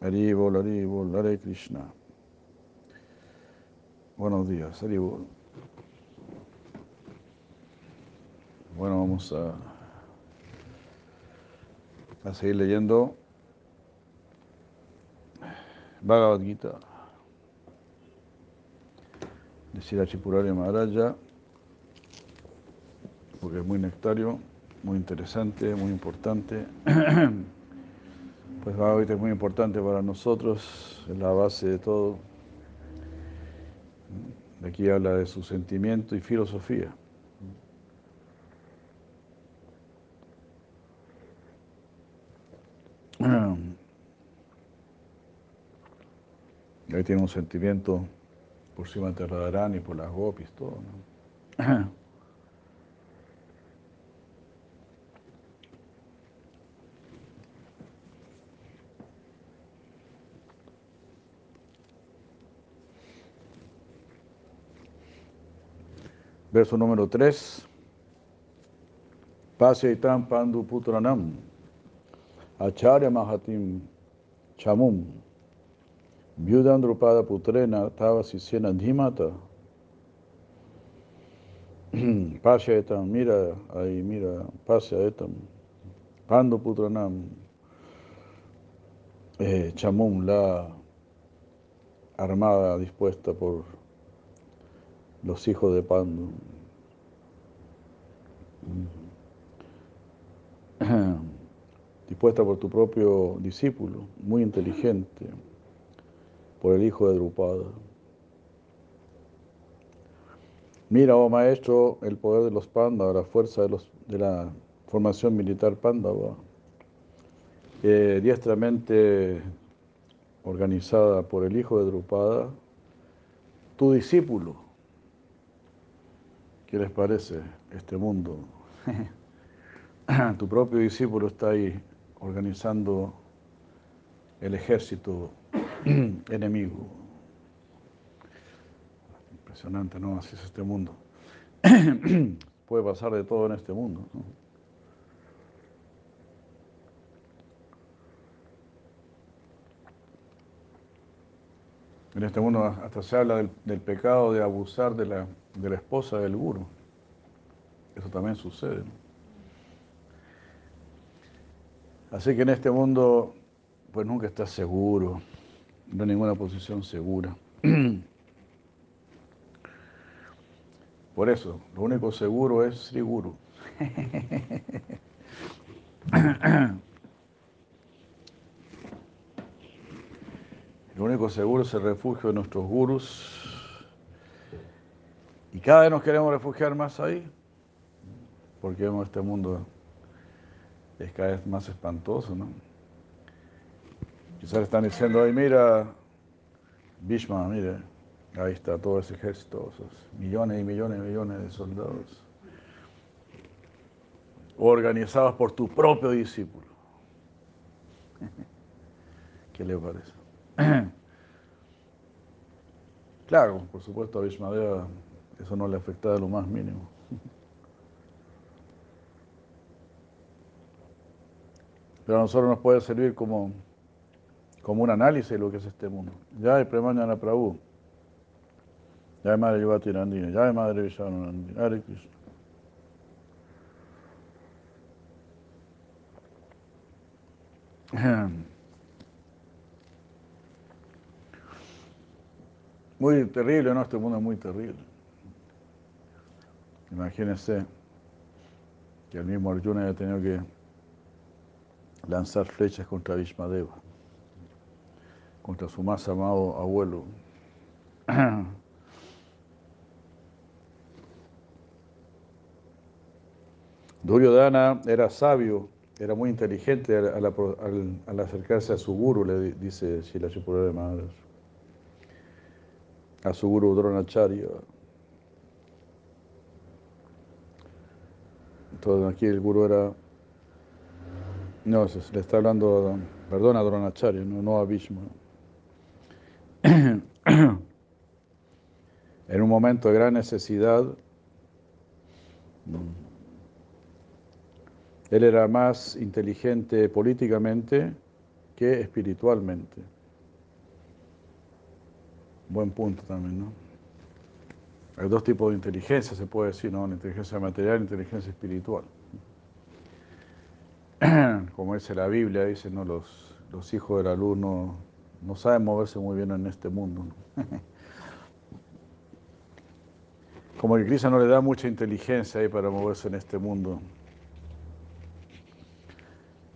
Haribol, Haribol, Hare Krishna. Buenos días, Haribol. Bueno, vamos a, a seguir leyendo Bhagavad Gita. Decir a Chipurari Maharaja, porque es muy nectario, muy interesante, muy importante. Pues Bhagavad es muy importante para nosotros, es la base de todo. Aquí habla de su sentimiento y filosofía. Ahí tiene un sentimiento por Sima Radharani por las gopis, todo. ¿no? Verso número 3. Pasaitam pandu putranam acharya mahatim chamum Vyudan Drupada Putrena Tava Sisena Dhimata. Mira ahí, mira, Pasyaetam. Pandu Putranam. Eh, Chamum, la armada dispuesta por los hijos de Pandu. dispuesta por tu propio discípulo, muy inteligente por el hijo de Drupada. Mira, oh maestro, el poder de los Pandavas, la fuerza de, la formación militar Pandava, diestramente organizada por el hijo de Drupada, tu discípulo. ¿Qué les parece este mundo? tu propio discípulo está ahí organizando el ejército enemigo. Impresionante, ¿no? Así es este mundo. Puede pasar de todo en este mundo. En este mundo hasta se habla del pecado de abusar de la, de la, esposa del guru. Eso también sucede. ¿no? Así que en este mundo, pues nunca estás seguro no hay ninguna posición segura. Por eso, lo único seguro es Sri Guru. Lo único seguro es el refugio de nuestros gurus. Y cada vez nos queremos refugiar más ahí, porque vemos este mundo es cada vez más espantoso, ¿no? Quizás están diciendo, ay, mira, Bhishma, mire, ahí está todo ese ejército, esos millones y millones y millones de soldados, organizados por tu propio discípulo. ¿Qué le parece? Claro, por supuesto a eso no le afecta de lo más mínimo. Pero a nosotros nos puede servir como como un análisis de lo que es este mundo. Ya hay Premañana Prabhu, ya hay Madre Yuvati Nandina, ya hay Madre Vishanu Nandina, Hare Krishna. Muy terrible, ¿no? Este mundo es muy terrible. Imagínense que el mismo Arjuna haya tenido que lanzar flechas contra Vishmadeva contra su más amado abuelo. Duryodhana era sabio, era muy inteligente al, acercarse a su guru, le dice Shila Maharaj, a su guru Dronacharya. Entonces aquí el guru era, no, le está hablando, perdón, a Dronacharya, no, no a Bhishma. en un momento de gran necesidad, él era más inteligente políticamente que espiritualmente. Buen punto también, ¿no? Hay dos tipos de inteligencia, se puede decir, ¿no? La inteligencia material y inteligencia espiritual. Como dice la Biblia, dice, ¿no? Los, los hijos de la luz no, no saben moverse muy bien en este mundo. Como que Krishna no le da mucha inteligencia ahí para moverse en este mundo,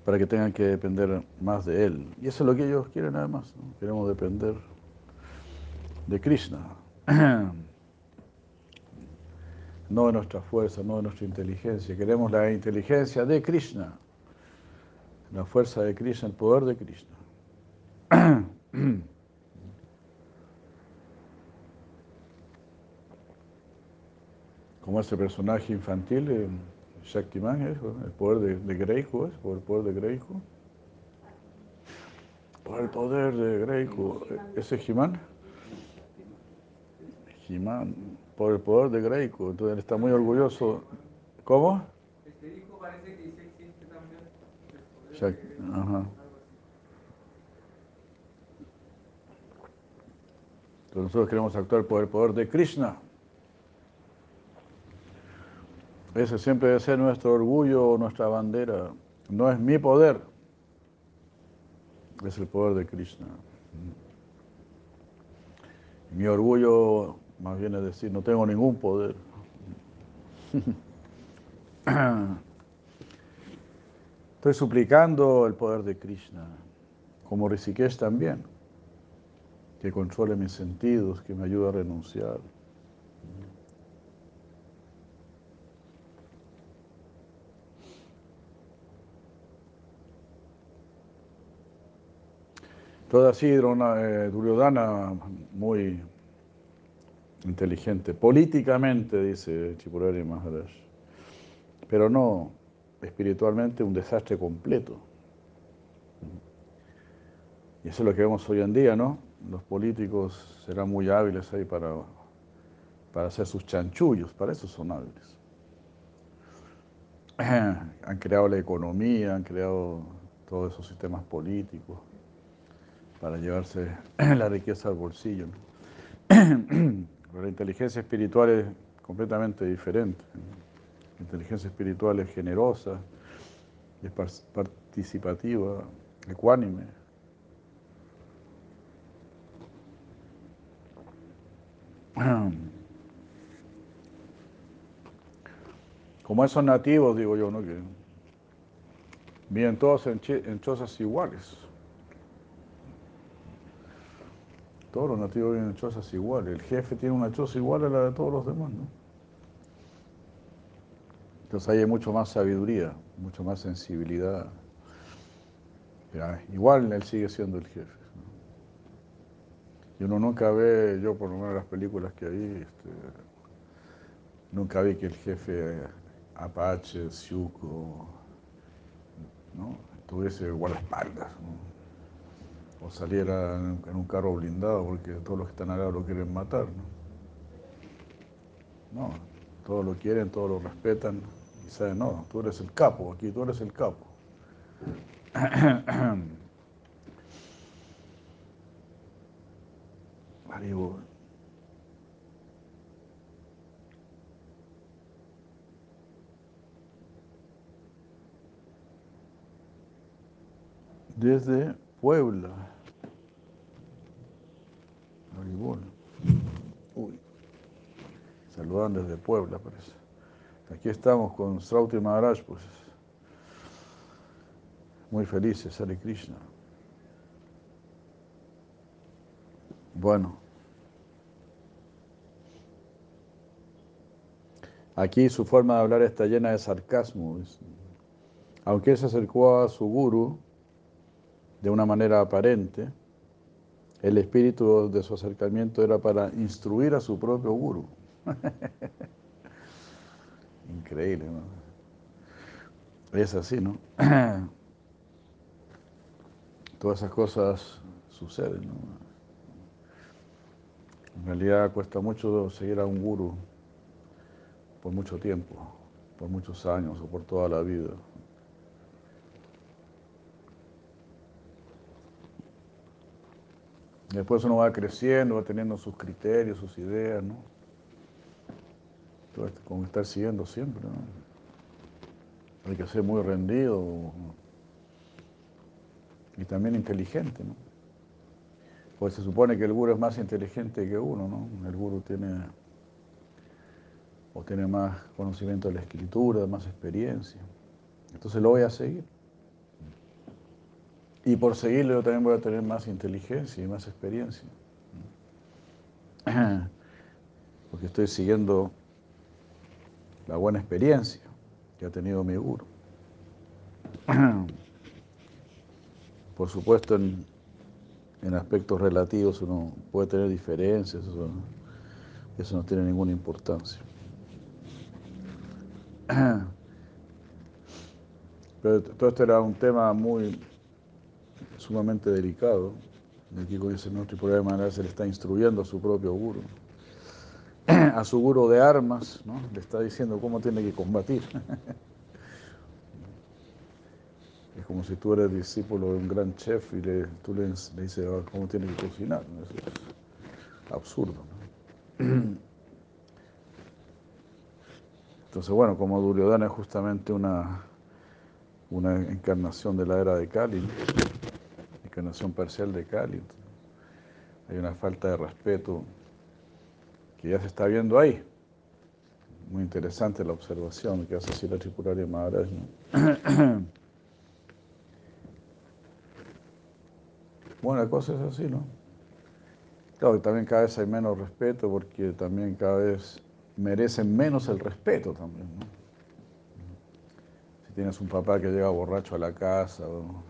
para que tengan que depender más de él. Y eso es lo que ellos quieren además, ¿no? queremos depender de Krishna. No de nuestra fuerza, no de nuestra inteligencia. Queremos la inteligencia de Krishna, la fuerza de Krishna, el poder de Krishna. como ese personaje infantil, eh, Shaktiman, ¿es? el poder de, de Greiku, ¿es? por el poder de Greiku. Por el poder de Greiku, ¿ese es Jimán? Jimán, por el poder de Greiku, entonces él está muy orgulloso. ¿Cómo? Este hijo parece que dice existe también. el poder Shak- de- ajá. Entonces nosotros queremos actuar por el poder de Krishna. Ese siempre debe ser nuestro orgullo, nuestra bandera. No es mi poder, es el poder de Krishna. Mi orgullo más bien es decir, no tengo ningún poder. Estoy suplicando el poder de Krishna, como Rishikesh también que controle mis sentidos, que me ayude a renunciar. Todo así, eh, Duryodhana, muy inteligente, políticamente, dice Chipurari Maharaj, pero no espiritualmente un desastre completo. Y eso es lo que vemos hoy en día, ¿no? Los políticos serán muy hábiles ahí para, para hacer sus chanchullos, para eso son hábiles. Han creado la economía, han creado todos esos sistemas políticos para llevarse la riqueza al bolsillo. ¿no? Pero la inteligencia espiritual es completamente diferente. La inteligencia espiritual es generosa, es par- participativa, ecuánime. Como esos nativos, digo yo, ¿no? Que viven todos en, en iguales. Todos los nativos viven en chozas iguales. El jefe tiene una choza igual a la de todos los demás, ¿no? Entonces ahí hay mucho más sabiduría, mucho más sensibilidad. Igual él sigue siendo el jefe. ¿no? Y uno nunca ve, yo por lo menos en las películas que vi, este, nunca vi que el jefe Apache, Siuco, ¿no? tuviese guardaespaldas. ¿no? O saliera en, un carro blindado porque todos los que están al lado lo quieren matar. No, todos lo quieren, todos lo respetan y saben, no, tú eres el capo, aquí tú eres el capo. Haribol. Desde Puebla. Uy. Saludan desde Puebla, parece. Aquí estamos con Srauti Maharaj, pues. Muy felices, Hare Krishna. Bueno. Aquí su forma de hablar está llena de sarcasmo. Aunque él se acercó a su guru de una manera aparente, el espíritu de su acercamiento era para instruir a su propio guru. Increíble, ¿no? Es así, ¿no? Todas esas cosas suceden, ¿no? En realidad cuesta mucho seguir a un guru por mucho tiempo, por muchos años o por toda la vida. Después uno va creciendo, va teniendo sus criterios, sus ideas, ¿no? Entonces, como estar siguiendo siempre, ¿no? Hay que ser muy rendido y también inteligente, ¿no? Pues se supone que el guru es más inteligente que uno, ¿no? El guru tiene o tiene más conocimiento de la escritura, más experiencia. Entonces lo voy a seguir. Y por seguirlo yo también voy a tener más inteligencia y más experiencia. Porque estoy siguiendo la buena experiencia que ha tenido mi guru. Por supuesto, en, en aspectos relativos uno puede tener diferencias, eso, eso no tiene ninguna importancia. Pero todo esto era un tema muy sumamente delicado. Aquí con ese nuestro problema se le está instruyendo a su propio guru, a su guru de armas, ¿no? le está diciendo cómo tiene que combatir. Es como si tú eres discípulo de un gran chef y le, tú le, dices ah, cómo tiene que cocinar. es absurdo. Entonces, bueno, como Duryodhana es justamente una, una encarnación de la era de Kali, encarnación parcial de Kali, hay una falta de respeto que ya se está viendo ahí. Muy interesante la observación que hace así la Tripuraria Maharaj. Bueno, la cosa es así, ¿no? Claro que también cada vez hay menos respeto porque también cada vez merecen menos el respeto también, ¿no? Si tienes un papá que llega borracho a la casa o,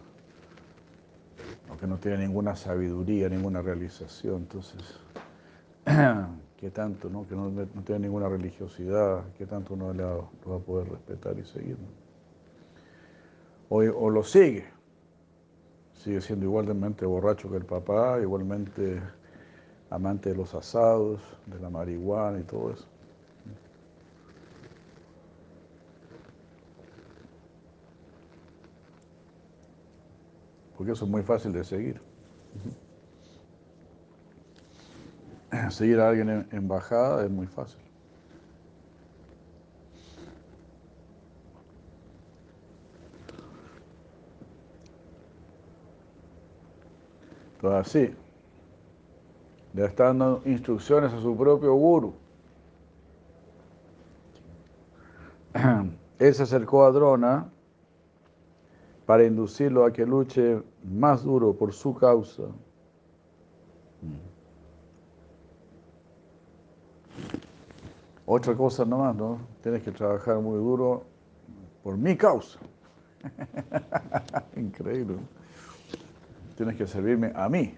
que no tiene ninguna sabiduría, ninguna realización, entonces, ¿qué tanto, no? Que no, tiene ninguna religiosidad, ¿qué tanto uno le va, lo va a poder respetar y seguir, o, o lo sigue, sigue siendo igualmente borracho que el papá, igualmente amante de los asados, de la marihuana y todo eso. Porque eso es muy fácil de seguir. Seguir a alguien en bajada es muy fácil. Entonces así, le está dando instrucciones a su propio guru. Él se acercó a Drona para inducirlo a que luche más duro por su causa. Otra cosa nomás, ¿no? Tienes que trabajar muy duro por mi causa. Increíble tienes que servirme a mí.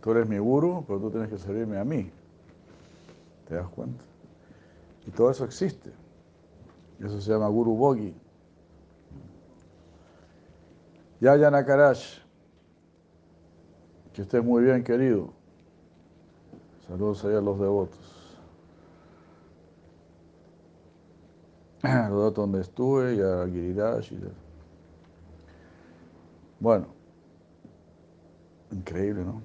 Tú eres mi guru, pero tú tienes que servirme a mí. ¿Te das cuenta? Y todo eso existe. Eso se llama Guru Bogi. Yaya Nakarash. Que estés muy bien, querido. Saludos allá a los devotos. Los devotos donde estuve y a Giriraj. Bueno. Increíble, ¿no?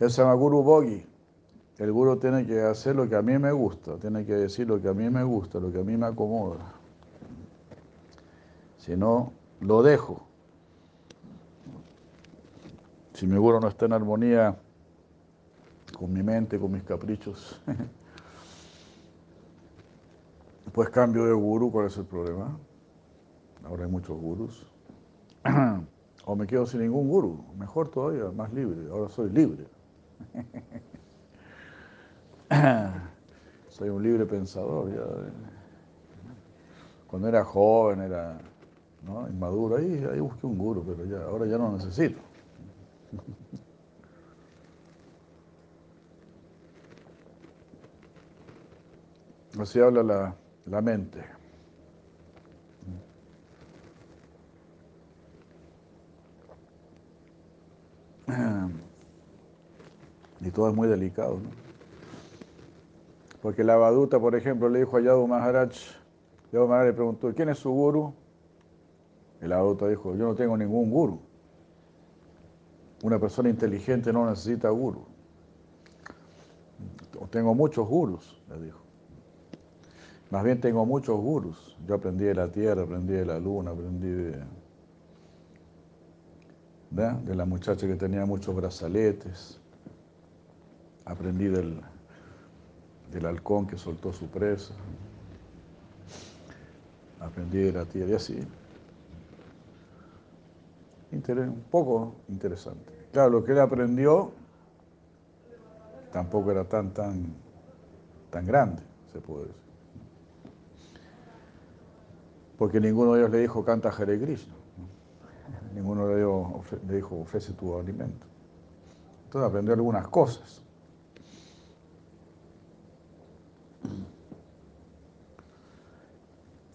Eso se llama Guru Bogi. El guru tiene que hacer lo que a mí me gusta, tiene que decir lo que a mí me gusta, lo que a mí me acomoda. Si no, lo dejo. Si mi guru no está en armonía con mi mente, con mis caprichos, pues cambio de guru, ¿cuál es el problema? Ahora hay muchos gurus. O me quedo sin ningún guru, mejor todavía, más libre, ahora soy libre. soy un libre pensador. Cuando era joven, era inmaduro, ahí, ahí busqué un guru, pero ya, ahora ya no necesito. Así habla la, la mente. Y todo es muy delicado, ¿no? Porque la Baduta, por ejemplo, le dijo a Yadu Maharaj, Yadu Maharaj le preguntó, ¿quién es su guru? La Baduta dijo, yo no tengo ningún guru. una persona inteligente no necesita guru. Tengo muchos gurus, le dijo. Más bien tengo muchos gurus. Yo aprendí de la tierra, aprendí de la luna, aprendí de, de la muchacha que tenía muchos brazaletes, aprendí del, del halcón que soltó su presa, aprendí de la tierra y así. Un poco interesante. Claro, lo que él aprendió tampoco era tan, tan, tan grande, se puede decir. Porque ninguno de ellos le dijo canta Hare Krishna. Ninguno de ellos le dijo ofrece tu alimento. Entonces aprendió algunas cosas.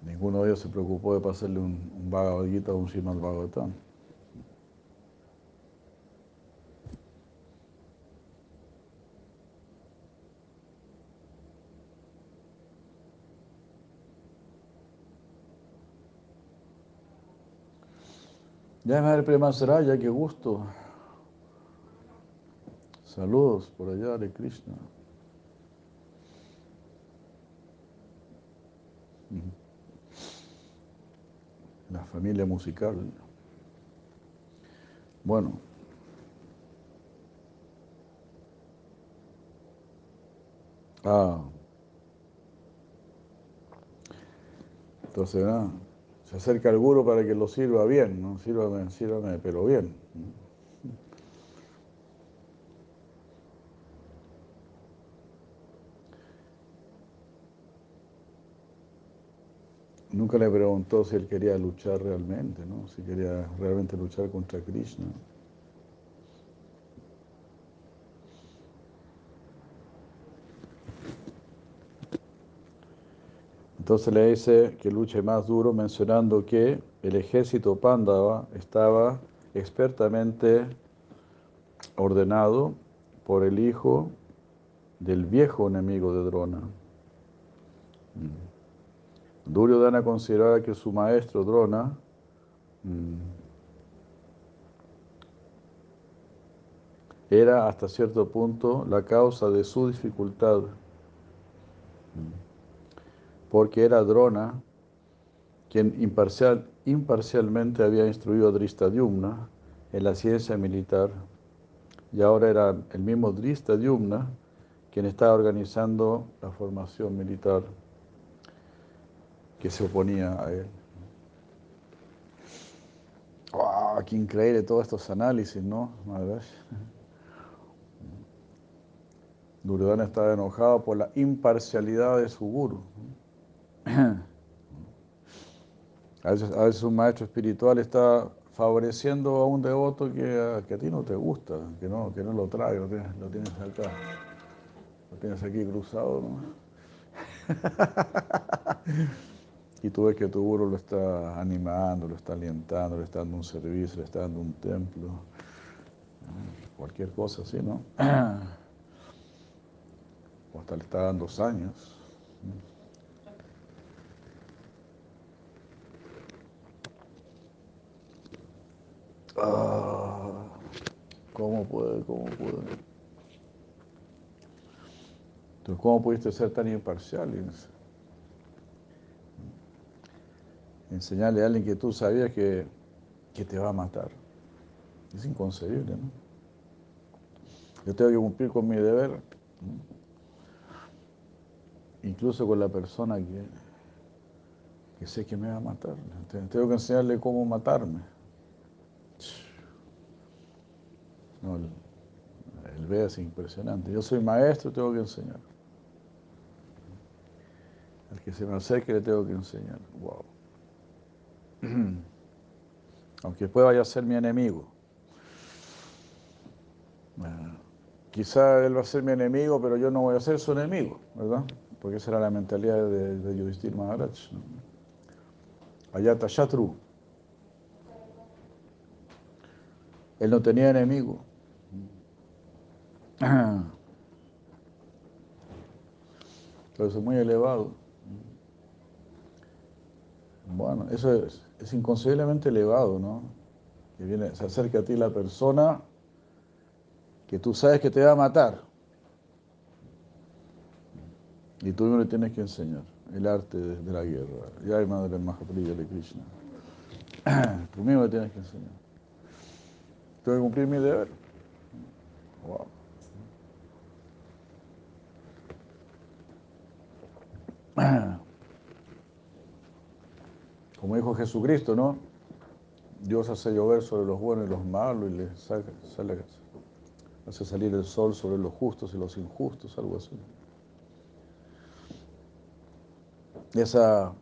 Ninguno de ellos se preocupó de pasarle un, un o un Srimad Bhagavatam. Ya madre Prema Saraya, qué gusto. Saludos por allá de Krishna. La familia musical. Bueno. Ah. Entonces, nada. Se acerca al guru para que lo sirva bien, ¿no? Sírvame, sírvame, pero bien. Nunca le preguntó si él quería luchar realmente, ¿no? Si quería realmente luchar contra Krishna. Entonces le dice que luche más duro mencionando que el ejército Pándava estaba expertamente ordenado por el hijo del viejo enemigo de Drona. Mm. Duryodhana consideraba que su maestro Drona mm, era hasta cierto punto la causa de su dificultad. Porque era Drona quien imparcial, imparcialmente había instruido a Dristadyumna en la ciencia militar, y ahora era el mismo Dristadyumna quien estaba organizando la formación militar que se oponía a él. ¡Wow! ¡Qué increíble todos estos análisis, ¿no? Duryodhana estaba enojado por la imparcialidad de su guru. A veces, un maestro espiritual está favoreciendo a un devoto que a, ti no te gusta, que no, que no lo trae, lo tienes, lo tienes acá, lo tienes aquí cruzado. y tú ves que tu guru lo está animando, lo está alentando, le está dando un servicio, le está dando un templo, cualquier cosa así, ¿no? o hasta le está dando años. Ah, ¿Cómo puede? ¿Cómo puede? Entonces, ¿cómo pudiste ser tan imparcial? Enseñarle a alguien que tú sabías que, que te va a matar. Es inconcebible, ¿no? Yo tengo que cumplir con mi deber, incluso con la persona que, que sé que me va a matar. Tengo que enseñarle cómo matarme. No, el, ve es impresionante. Yo soy maestro, tengo que enseñar. Al que se me acerque le tengo que enseñar. Wow. Aunque después vaya a ser mi enemigo. quizá él va a ser mi enemigo, pero yo no voy a ser su enemigo, ¿verdad? Porque esa era la mentalidad de, de Maharaj. Ayata Shatru. Él no tenía enemigo. Entonces, muy elevado. Bueno, eso es, es inconcebiblemente elevado, ¿no? Que viene, se acerca a ti la persona que tú sabes que te va a matar. Y tú no le tienes que enseñar el arte de, de la guerra. Ya hay madre Mahaprabhu de Krishna. Tú mismo le tienes que enseñar. Tengo que cumplir mi deber. Wow. Como dijo Jesucristo, ¿no? Dios hace llover sobre los buenos y los malos y le saca, sale, hace salir el sol sobre los justos y los injustos, algo así. Esa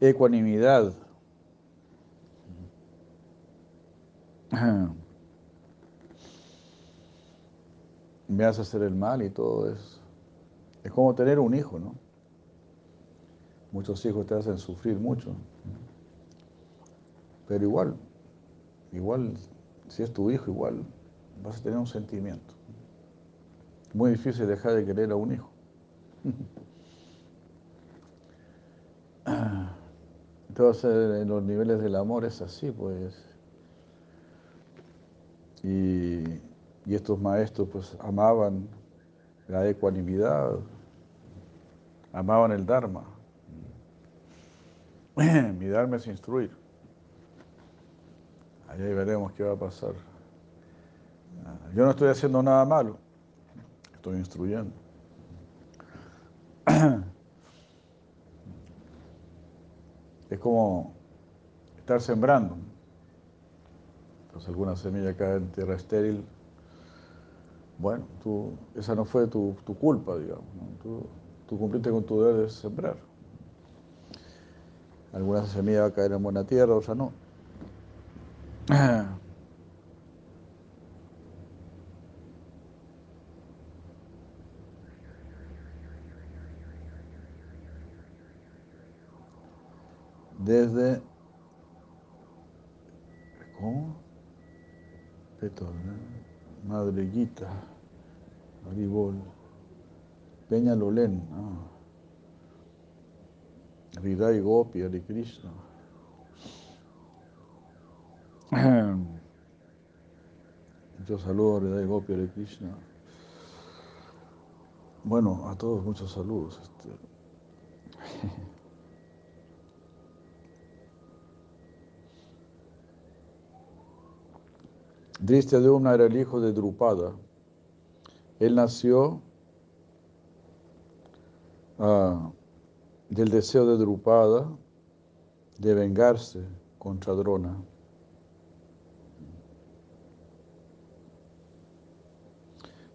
ecuanimidad me hace hacer el mal y todo eso. Es como tener un hijo, ¿no? Muchos hijos te hacen sufrir mucho. Pero igual, igual, si es tu hijo, igual vas a tener un sentimiento. Muy difícil dejar de querer a un hijo. Entonces, en los niveles del amor es así, pues. Y, y estos maestros, pues, amaban la ecuanimidad, amaban el Dharma. Mi Dharma es instruir. Ahí veremos qué va a pasar. Yo no estoy haciendo nada malo, estoy instruyendo. Es como estar sembrando. Entonces alguna semilla cae en tierra estéril. Bueno, tú, esa no fue tu, culpa, digamos. Tú, tú cumpliste con tu deber de sembrar. Alguna semilla va a caer en buena tierra, otra no. Desde ¿cómo? Peto, ¿no? Madre Guita, Aribol, Peña Lolén, ah. Hridai Gopi, Hare Krishna. Muchos saludos, Hridai Gopi, Hare Krishna. Bueno, a todos muchos saludos. Este. Era el hijo de Drupada. Él nació ah, del deseo de Drupada de vengarse contra Drona.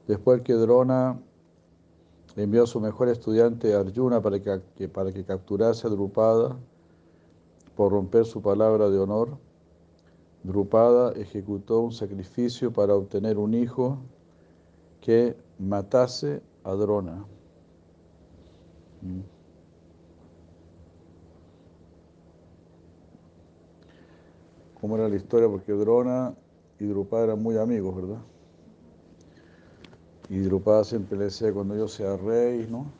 Después que Drona envió a su mejor estudiante Arjuna para que, para que capturase a Drupada por romper su palabra de honor, Drupada ejecutó un sacrificio para obtener un hijo que matase a Drona. ¿Cómo era la historia? Porque Drona y Drupada eran muy amigos, ¿verdad? Y Drupada siempre le decía, cuando yo sea rey, ¿no?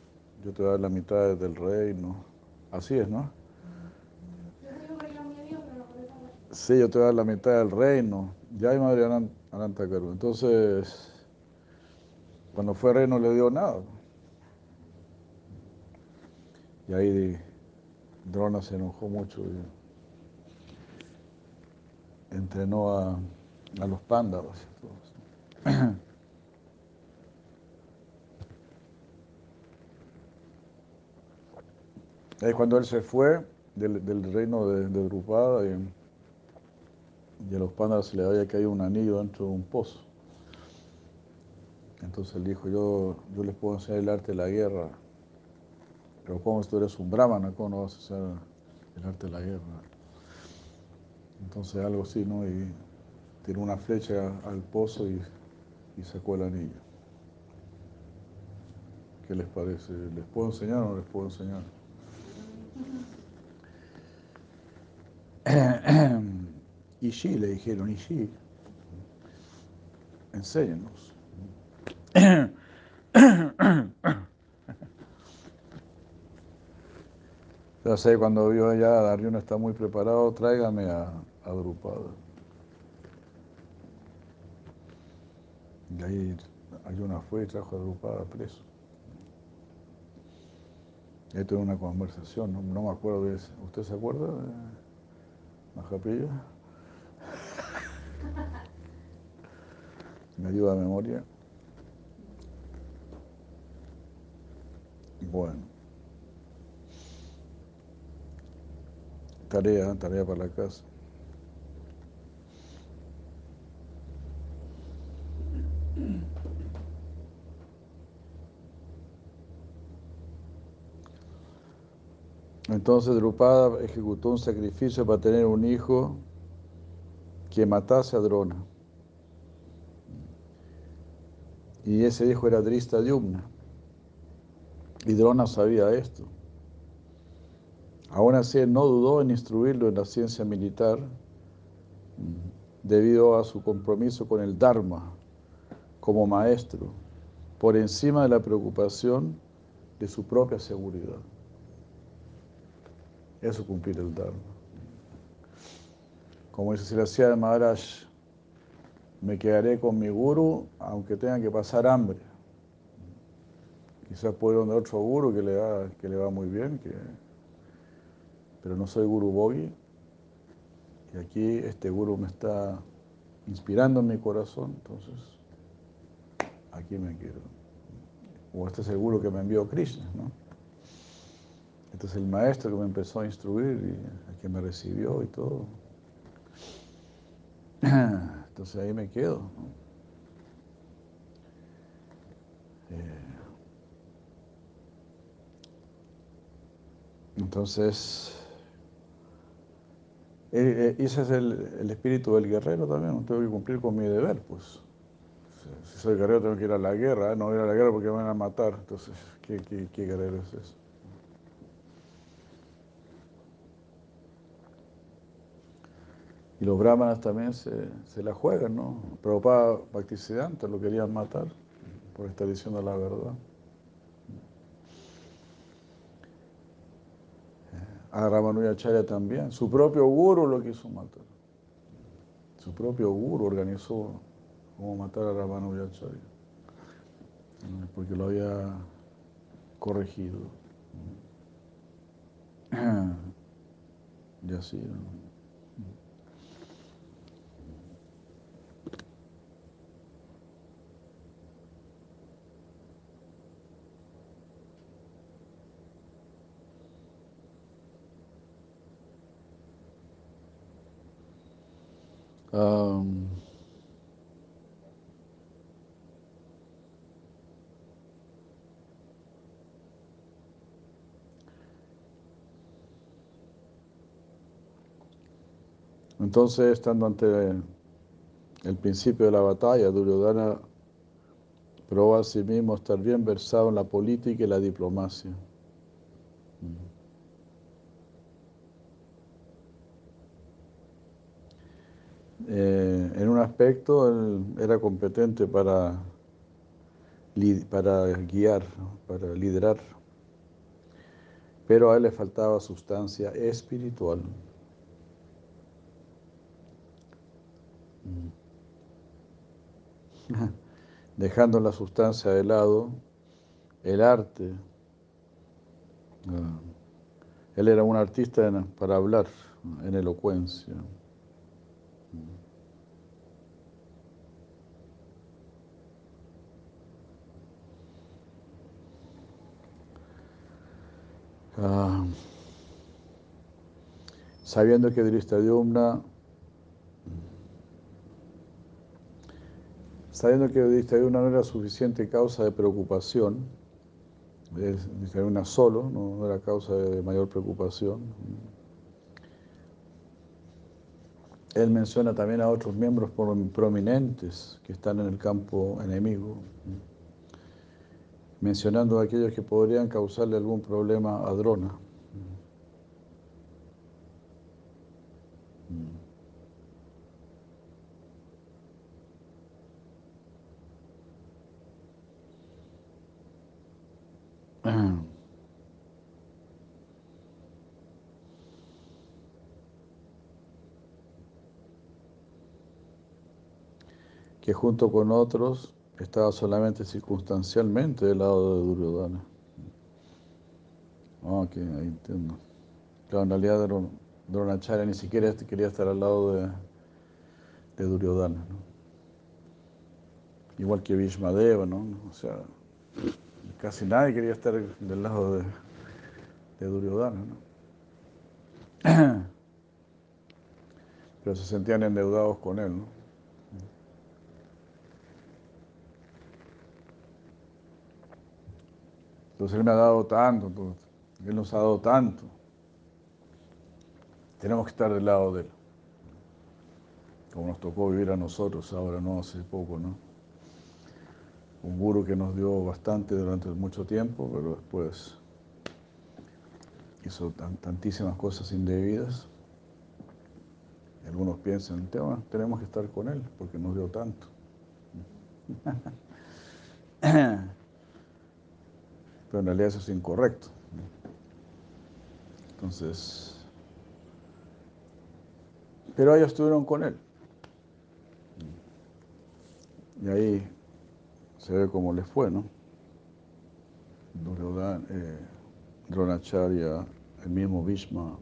Yo te voy a dar la mitad del reino. Así es, ¿no? Sí, yo te voy a dar la mitad del reino. Ya hay madre Anantakaru. Entonces, cuando fue rey no le dio nada. Y ahí Drona se enojó mucho y entrenó a, a los pándaros. Es cuando él se fue del, del reino de, de Drupada y, y, a los pándaros se le había caído un anillo dentro de un pozo. Entonces él dijo, yo, yo les puedo enseñar el arte de la guerra, pero como tú eres un brahmana, ¿cómo no vas a hacer el arte de la guerra? Entonces algo así, ¿no? Y tiró una flecha al pozo y, y sacó el anillo. ¿Qué les parece? ¿Les puedo enseñar o no les puedo enseñar? Y sí, le dijeron, sí, enséñenos. Ya sé, cuando vio allá, Darío está muy preparado, tráigame a, a Drupada. Y ahí Ayuna fue y trajo a Drupada preso. Esto es una conversación, no, no me acuerdo de eso. ¿Usted se acuerda de Mahaprabhu? ¿Me ayuda a memoria? Bueno. Tarea, tarea para la casa. Entonces Drupada ejecutó un sacrificio para tener un hijo que matase a Drona. Y ese hijo era Drista Yumna. Y Drona sabía esto. Aún así, no dudó en instruirlo en la ciencia militar debido a su compromiso con el Dharma como maestro, por encima de la preocupación de su propia seguridad. Eso cumplir el Dharma. Como dice Silasia de Maharaj, me quedaré con mi guru aunque tenga que pasar hambre. Quizás puedo ir donde otro guru que le, va, que le va muy bien, que, pero no soy guru bogi. Y aquí este guru me está inspirando en mi corazón, entonces aquí me quedo. O este es el guru que me envió Krishna, ¿no? Este es el maestro que me empezó a instruir y el que me recibió y todo. Entonces ahí me quedo. Eh, entonces, eh, eh, ese es el, espíritu del guerrero también, tengo que cumplir con mi deber, pues. Si soy guerrero tengo que ir a la guerra, no ir a la guerra porque me van a matar, entonces, ¿qué, qué guerrero es eso? Y los brahmanas también se, se la juegan, ¿no? Prabhupada Bhaktisiddhanta lo querían matar por estar diciendo la verdad. A Ramanujacharya también. Su propio guru lo quiso matar. Su propio guru organizó cómo matar a Ramanujacharya. Porque lo había corregido. Y así, ¿no? Entonces, estando ante el principio de la batalla, Duryodhana probó a sí mismo estar bien versado en la política y la diplomacia. Eh, en un aspecto él era competente para, guiar, para liderar, pero a él le faltaba sustancia espiritual. Dejando la sustancia de lado, el arte. Ah, él era un artista para hablar, en elocuencia. Ah, sabiendo que Dristadiumna, sabiendo que Dristadiumna no era suficiente causa de preocupación, Dristadiumna solo, no era causa de mayor preocupación. Él menciona también a otros miembros prominentes que están en el campo enemigo mencionando a aquellos que podrían causarle algún problema a Drona. que junto con otros estaba solamente circunstancialmente del lado de Duryodhana. Ah, ok, ahí entiendo. Claro, en realidad Dronacharya ni siquiera quería estar al lado de, de Duryodhana. Igual que Bhishmadeva, ¿no? O sea, casi nadie quería estar del lado de, de Duryodhana, ¿no? Pero se sentían endeudados con él, ¿no? Entonces Él me ha dado tanto, Él nos ha dado tanto. Tenemos que estar del lado de Él. Como nos tocó vivir a nosotros ahora, no hace poco, ¿no? Un guru que nos dio bastante durante mucho tiempo, pero después hizo tantísimas cosas indebidas. algunos piensan, tenemos que estar con Él porque nos dio tanto. pero en realidad eso es incorrecto. Entonces, pero ellos estuvieron con él. Y ahí se ve cómo les fue, ¿no? Eh, Dronacharya, el mismo Bhishma.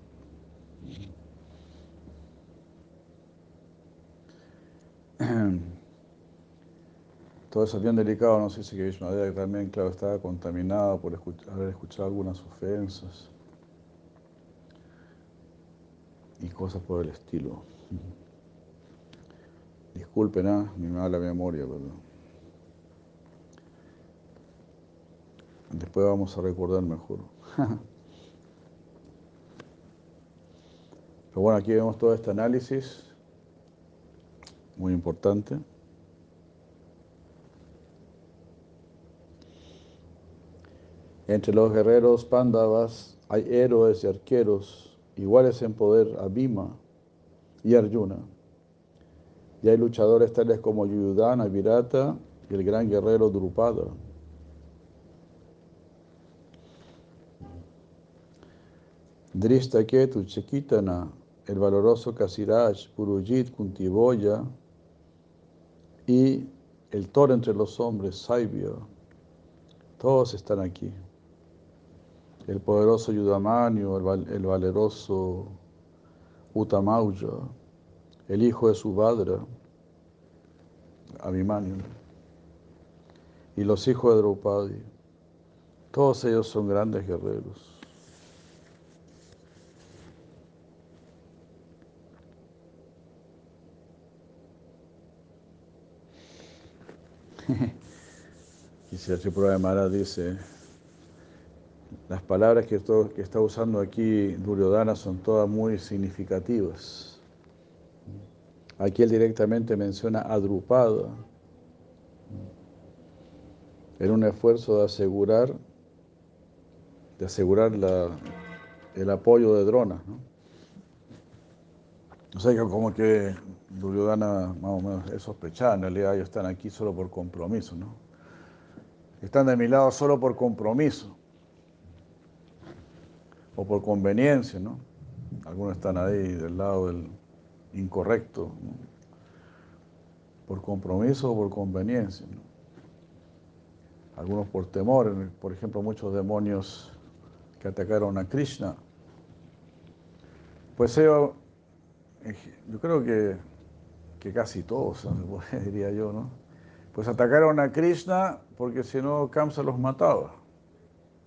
Todo eso bien delicado, no sé si que Vishmadeva también, claro, estaba contaminado por haber escuchado algunas ofensas y cosas por el estilo. Disculpen, ¿eh? mi mala memoria, pero después vamos a recordar mejor. Pero bueno, aquí vemos todo este análisis, muy importante. Entre los guerreros pándavas hay héroes y arqueros iguales en poder a Bhima y Arjuna. Y hay luchadores tales como Yudhana, Virata y el gran guerrero Drupada. Drishtaketu, Chekitana, el valoroso Kasiraj, Purujit, Kuntiboya y el toro entre los hombres, Saibya. Todos están aquí el poderoso Yudamanio, el, valeroso Utamauya, el hijo de Subhadra, Abhimanyu, y los hijos de Draupadi. Todos ellos son grandes guerreros. y si el de Mara dice, las palabras que, que está usando aquí Duryodhana son todas muy significativas. Aquí él directamente menciona a Drupada en un esfuerzo de asegurar, de asegurar el apoyo de Drona. ¿no? O sea, que como que Duryodhana más o menos es sospechada, en realidad ellos están aquí solo por compromiso, ¿no? Están de mi lado solo por compromiso o por conveniencia, ¿no? Algunos están ahí del lado del incorrecto, por compromiso o por conveniencia. ¿no? Algunos por temor, por ejemplo, muchos demonios que atacaron a Krishna. Pues yo, yo creo que, que casi todos, diría yo, ¿no? Pues atacaron a Krishna porque si no Kamsa los mataba.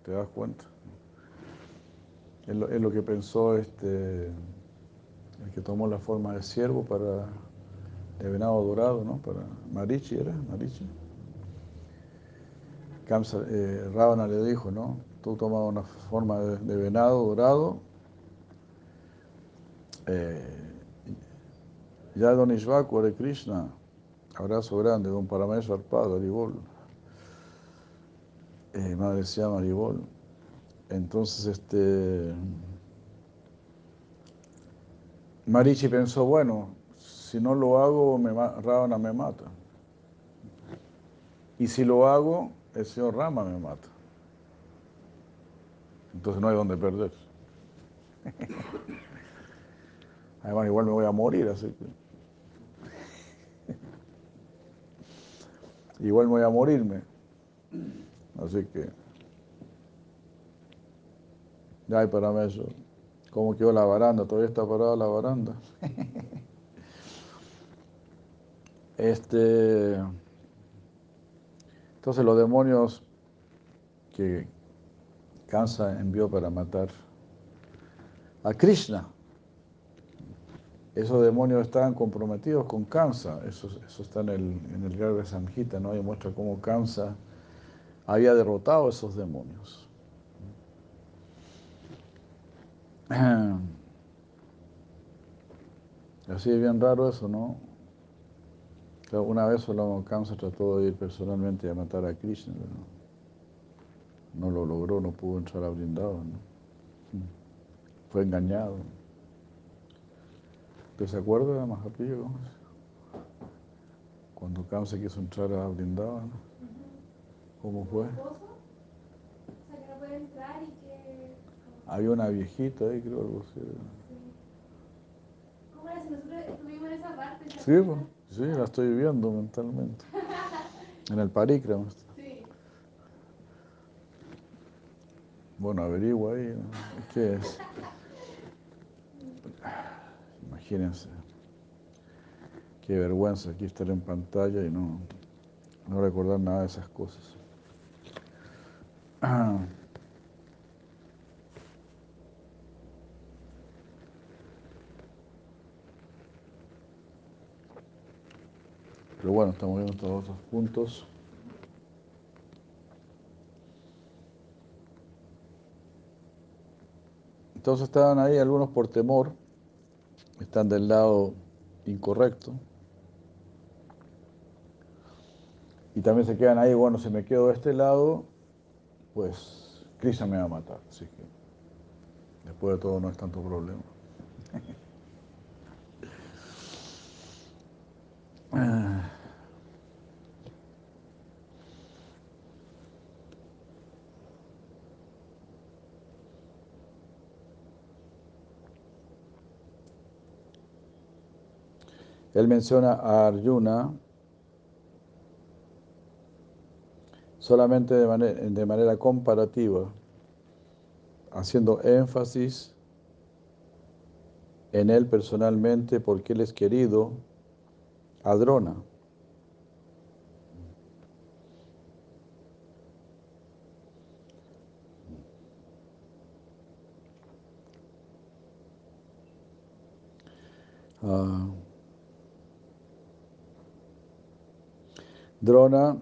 ¿Te das cuenta? Es lo, que pensó este, el que tomó la forma de ciervo para de venado dorado, ¿no? Para Marichi, ¿era? Marichi. Kamsa, eh, Ravana le dijo, ¿no? Tú tomas una forma de, venado dorado. Eh, ya Don Ishvaku de Krishna, abrazo grande, Don Parameswar Arpado, Aribol. Eh, madre se llama Aribol. Entonces, este, Marichi pensó, bueno, si no lo hago, me, Ravana me mata. Y si lo hago, el señor Rama me mata. Entonces no hay donde perder. Además, igual me voy a morir, así que. igual me voy a morirme. Así que, ay, para eso, ¿cómo quedó la baranda? ¿Todavía está parada la baranda? este, entonces los demonios que Kansa envió para matar a Krishna, esos demonios estaban comprometidos con Kansa, eso, eso está en el, en el Garga Samhita, ¿no? Y muestra cómo Kansa había derrotado a esos demonios. Así es bien raro eso, ¿no? Una vez solo Kansa trató de ir personalmente a matar a Krishna, pero no lo logró, no pudo entrar a Brindavan. ¿no? Fue engañado. ¿Usted se acuerda Mahapillo? Cuando Kamsa quiso entrar a Brindavan. ¿Cómo fue? Había una viejita ahí, creo, algo así. ¿Cómo era si nosotros estuvimos en esa parte? Sí, pues, sí, la estoy viendo mentalmente. En el Parikrama. Sí. Bueno, averigua ahí. ¿no? ¿Qué es? Imagínense. Qué vergüenza aquí estar en pantalla y no, no recordar nada de esas cosas. Pero bueno, estamos viendo todos otros puntos. Entonces estaban ahí algunos por temor, están del lado incorrecto. Y también se quedan ahí, bueno, si me quedo de este lado, pues Krishna me va a matar. Así que después de todo no es tanto problema. Él menciona a Arjuna solamente de manera, de manera comparativa, haciendo énfasis en él personalmente porque él es querido a Drona. Drona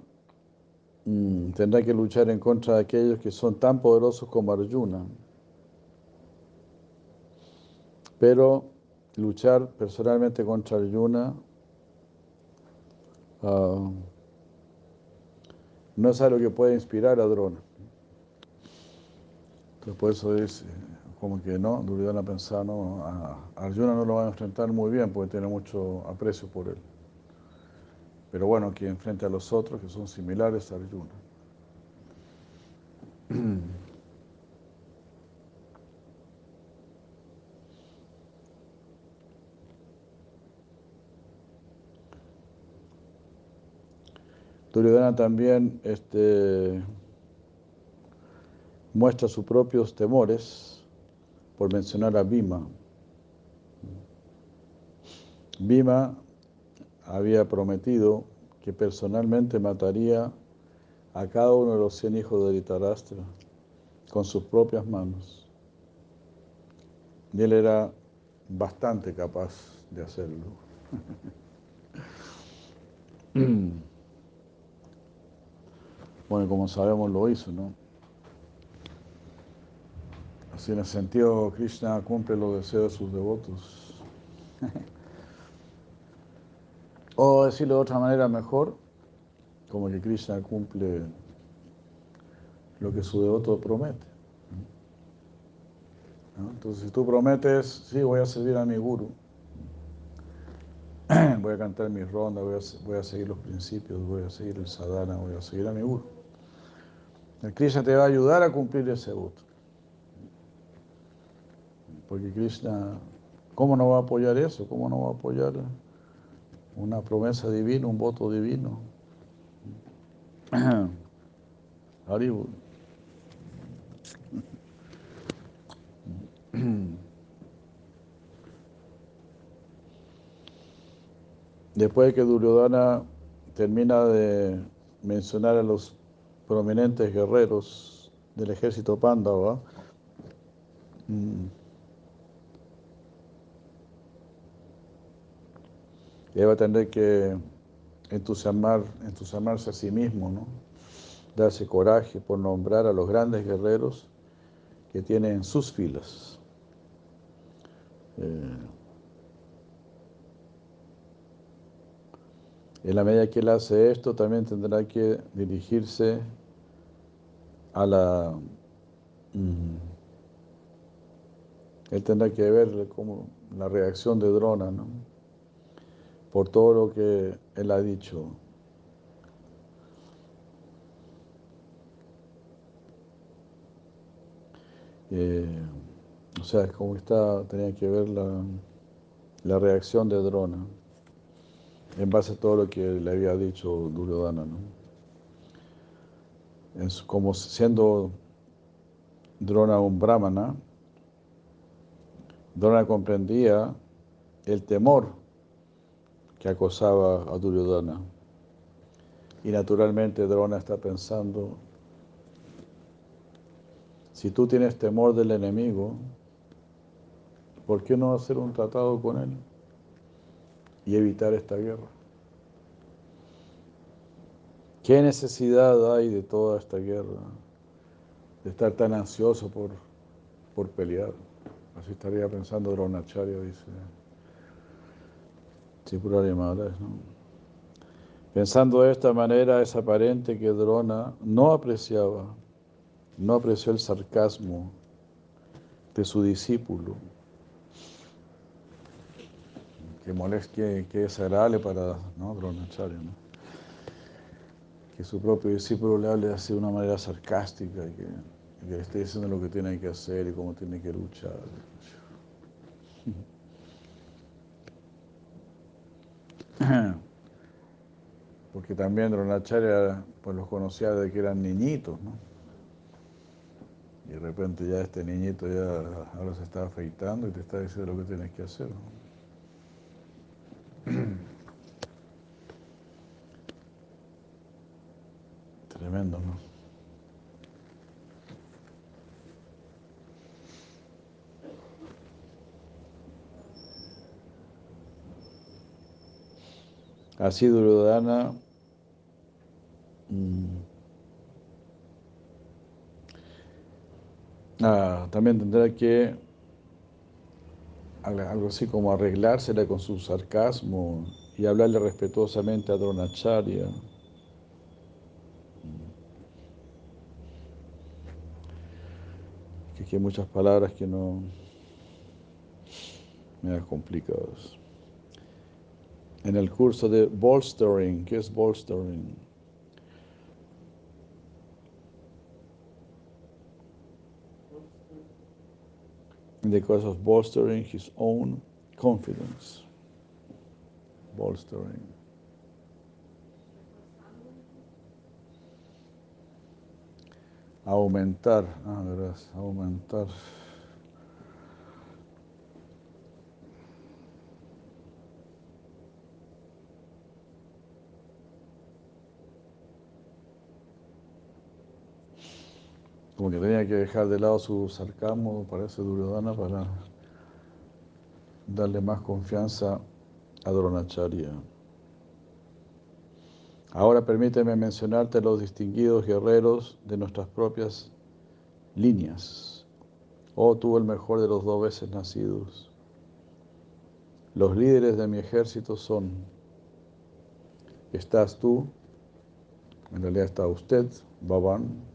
mm, tendrá que luchar en contra de aquellos que son tan poderosos como Arjuna. Pero luchar personalmente contra Arjuna ah, no es algo que pueda inspirar a Drona. Entonces por eso es eh, como que no, Duryodhana pensaba, no, Arjuna no lo va a enfrentar muy bien porque tiene mucho aprecio por él. Pero bueno, que enfrente a los otros que son similares a Arjuna. Duryodhana también este, muestra sus propios temores por mencionar a Bhima. Bhima había prometido que personalmente mataría a cada uno de los cien hijos de Dhritarashtra con sus propias manos. Y él era bastante capaz de hacerlo. Bueno, como sabemos lo hizo, ¿no? Así en el sentido, Krishna cumple los deseos de sus devotos. O decirlo de otra manera mejor, como que Krishna cumple lo que su devoto promete. Entonces, si tú prometes, sí, voy a servir a mi guru, voy a cantar mis rondas, voy a, voy a seguir los principios, voy a seguir el sadhana, voy a seguir a mi guru. El Krishna te va a ayudar a cumplir ese voto. Porque Krishna, ¿cómo no va a apoyar eso? ¿Cómo no va a apoyar una promesa divina, un voto divino? Después de que Duryodhana termina de mencionar a los prominentes guerreros del ejército Pándava, mm, él va a tener que entusiasmar, entusiasmarse a sí mismo, ¿no? darse coraje por nombrar a los grandes guerreros que tiene en sus filas. Eh, en la medida que él hace esto, también tendrá que dirigirse a la... Mm, él tendrá que ver como la reacción de Drona, ¿no? Por todo lo que él ha dicho. Eh, o sea, como está, tenía que ver la, la reacción de Drona en base a todo lo que le había dicho Duryodhana. ¿no? Es como siendo Drona un brahmana, Drona comprendía el temor que acosaba a Duryodhana. Y naturalmente Drona está pensando, si tú tienes temor del enemigo, ¿por qué no hacer un tratado con él y evitar esta guerra? ¿Qué necesidad hay de toda esta guerra? De estar tan ansioso por, por pelear. Así estaría pensando Dronacharya, dice Maharaj, ¿no? Pensando de esta manera, es aparente que Drona no apreciaba no apreció el sarcasmo de su discípulo, que molesta, que, que es agradable para ¿no? Dronacharya, ¿no? que su propio discípulo le hable así de una manera sarcástica y que, y que le esté diciendo lo que tiene que hacer y cómo tiene que luchar. Porque también Dronacharya pues los conocía de que eran niñitos, ¿no? Y de repente ya este niñito ya ahora se está afeitando y te está diciendo lo que tienes que hacer. Tremendo, ¿no? Así Duryodhana mmm, Ah, también tendrá que algo así como arreglársela con su sarcasmo y hablarle respetuosamente a Dronacharya. Que, que hay muchas palabras que no me dan complicadas. En el curso de bolstering, ¿qué es bolstering? in the cause of bolstering his own confidence. Bolstering. Aumentar, ah, verás, aumentar. Como que tenía que dejar de lado su sarcasmo, parece Duryodhana, para darle más confianza a Dronacharya. Ahora permíteme mencionarte los distinguidos guerreros de nuestras propias líneas. Oh, tú el mejor de los dos veces nacidos. Los líderes de mi ejército son, estás tú, en realidad está usted, Bhavan,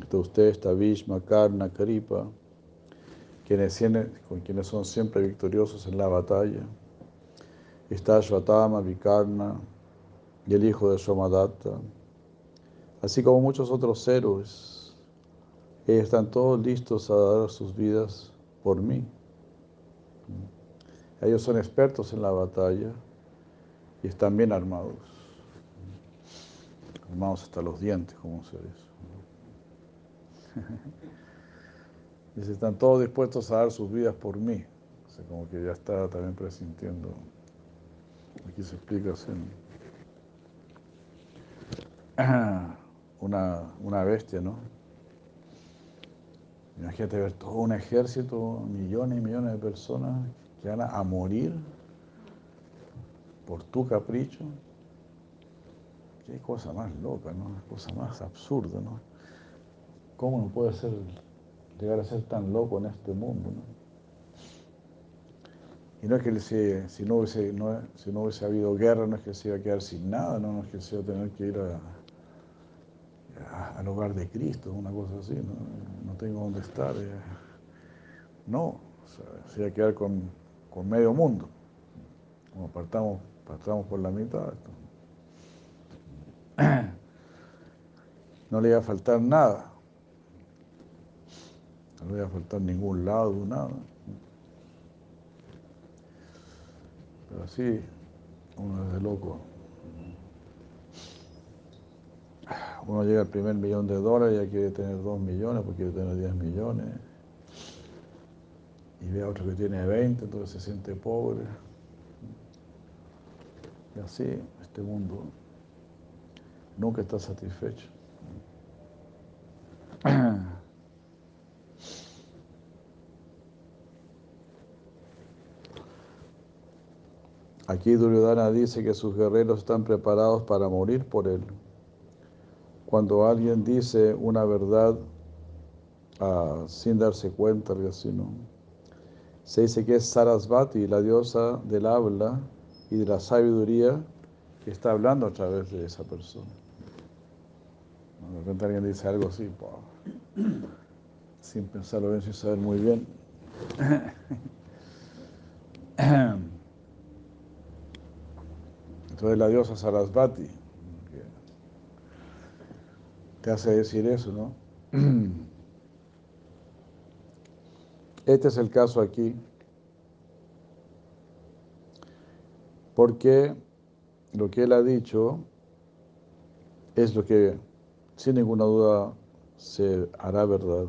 Está usted, está Vishma, Karna, Karipa, quienes, con quienes son siempre victoriosos en la batalla. Está Shvatama, Vikarna y el hijo de Somadatta, así como muchos otros héroes. Ellos están todos listos a dar sus vidas por mí. Ellos son expertos en la batalla y están bien armados. Armados hasta los dientes, como se dice. Dice, están todos dispuestos a dar sus vidas por mí. O sea, como que ya está también presintiendo. Aquí se explica así. Una, una bestia, ¿no? Imagínate ver todo un ejército, millones y millones de personas que van a morir por tu capricho. Qué cosa más loca, ¿no? Cosa más absurda, ¿no? ¿Cómo no puede ser, llegar a ser tan loco en este mundo, ¿no? Y no es que si, si, no hubiese, no, si no hubiese habido guerra, no es que se iba a quedar sin nada, no, es que se iba a tener que ir a, al hogar de Cristo, una cosa así, no, no tengo dónde estar. Eh. No, o se iba a quedar con, con medio mundo. Como partamos, partamos por la mitad. No le iba a faltar nada. No le iba a faltar ningún lado, nada. Pero así, uno es de loco. Uno llega al primer millón de dólares y ya quiere tener dos millones, porque quiere tener diez millones. Y ve a otro que tiene 20, entonces se siente pobre. Y así, este mundo nunca está satisfecho. Aquí Duryodhana dice que sus guerreros están preparados para morir por él. Cuando alguien dice una verdad uh, sin darse cuenta, algo así, ¿no? Se dice que es Sarasvati, la diosa del habla y de la sabiduría, que está hablando a través de esa persona. De repente alguien dice algo así, sin pensarlo bien, sin saber muy bien. Entonces la diosa Sarasvati te hace decir eso, ¿no? Este es el caso aquí, porque lo que él ha dicho es lo que sin ninguna duda se hará verdad.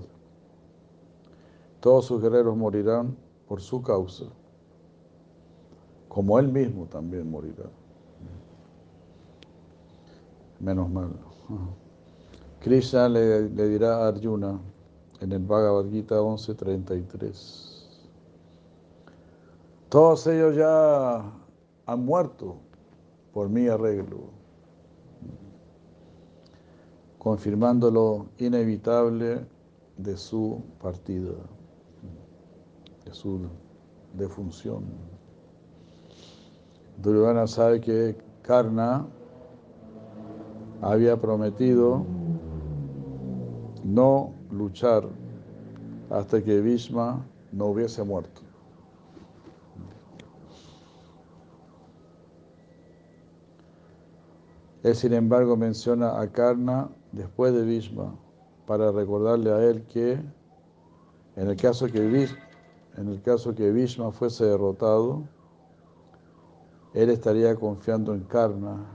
Todos sus guerreros morirán por su causa, como él mismo también morirá. Menos mal. Krishna le, dirá a Arjuna en el Bhagavad Gita 11.33. Todos ellos ya han muerto por mi arreglo, confirmando lo inevitable de su partida, de su defunción. Duryodhana sabe que Karna había prometido no luchar hasta que Bhishma no hubiese muerto. Él, sin embargo, menciona a Karna después de Bhishma para recordarle a él que en el caso que en el caso que Bhishma fuese derrotado, él estaría confiando en Karna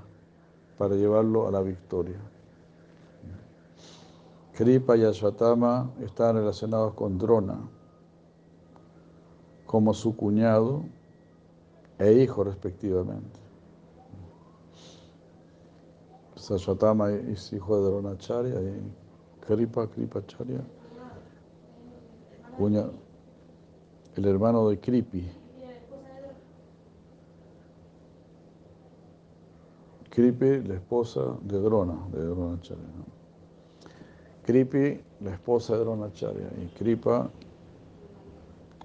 para llevarlo a la victoria. Kripa y Ashwatthama están relacionados con Drona como su cuñado e hijo respectivamente. Ashwatthama es hijo de Dronacharya y Kripa, Kripacharya, cuñado, el hermano de Kripi. Kripi, la esposa de Drona, de Dronacharya. Kripi, la esposa de Dronacharya, y Kripa,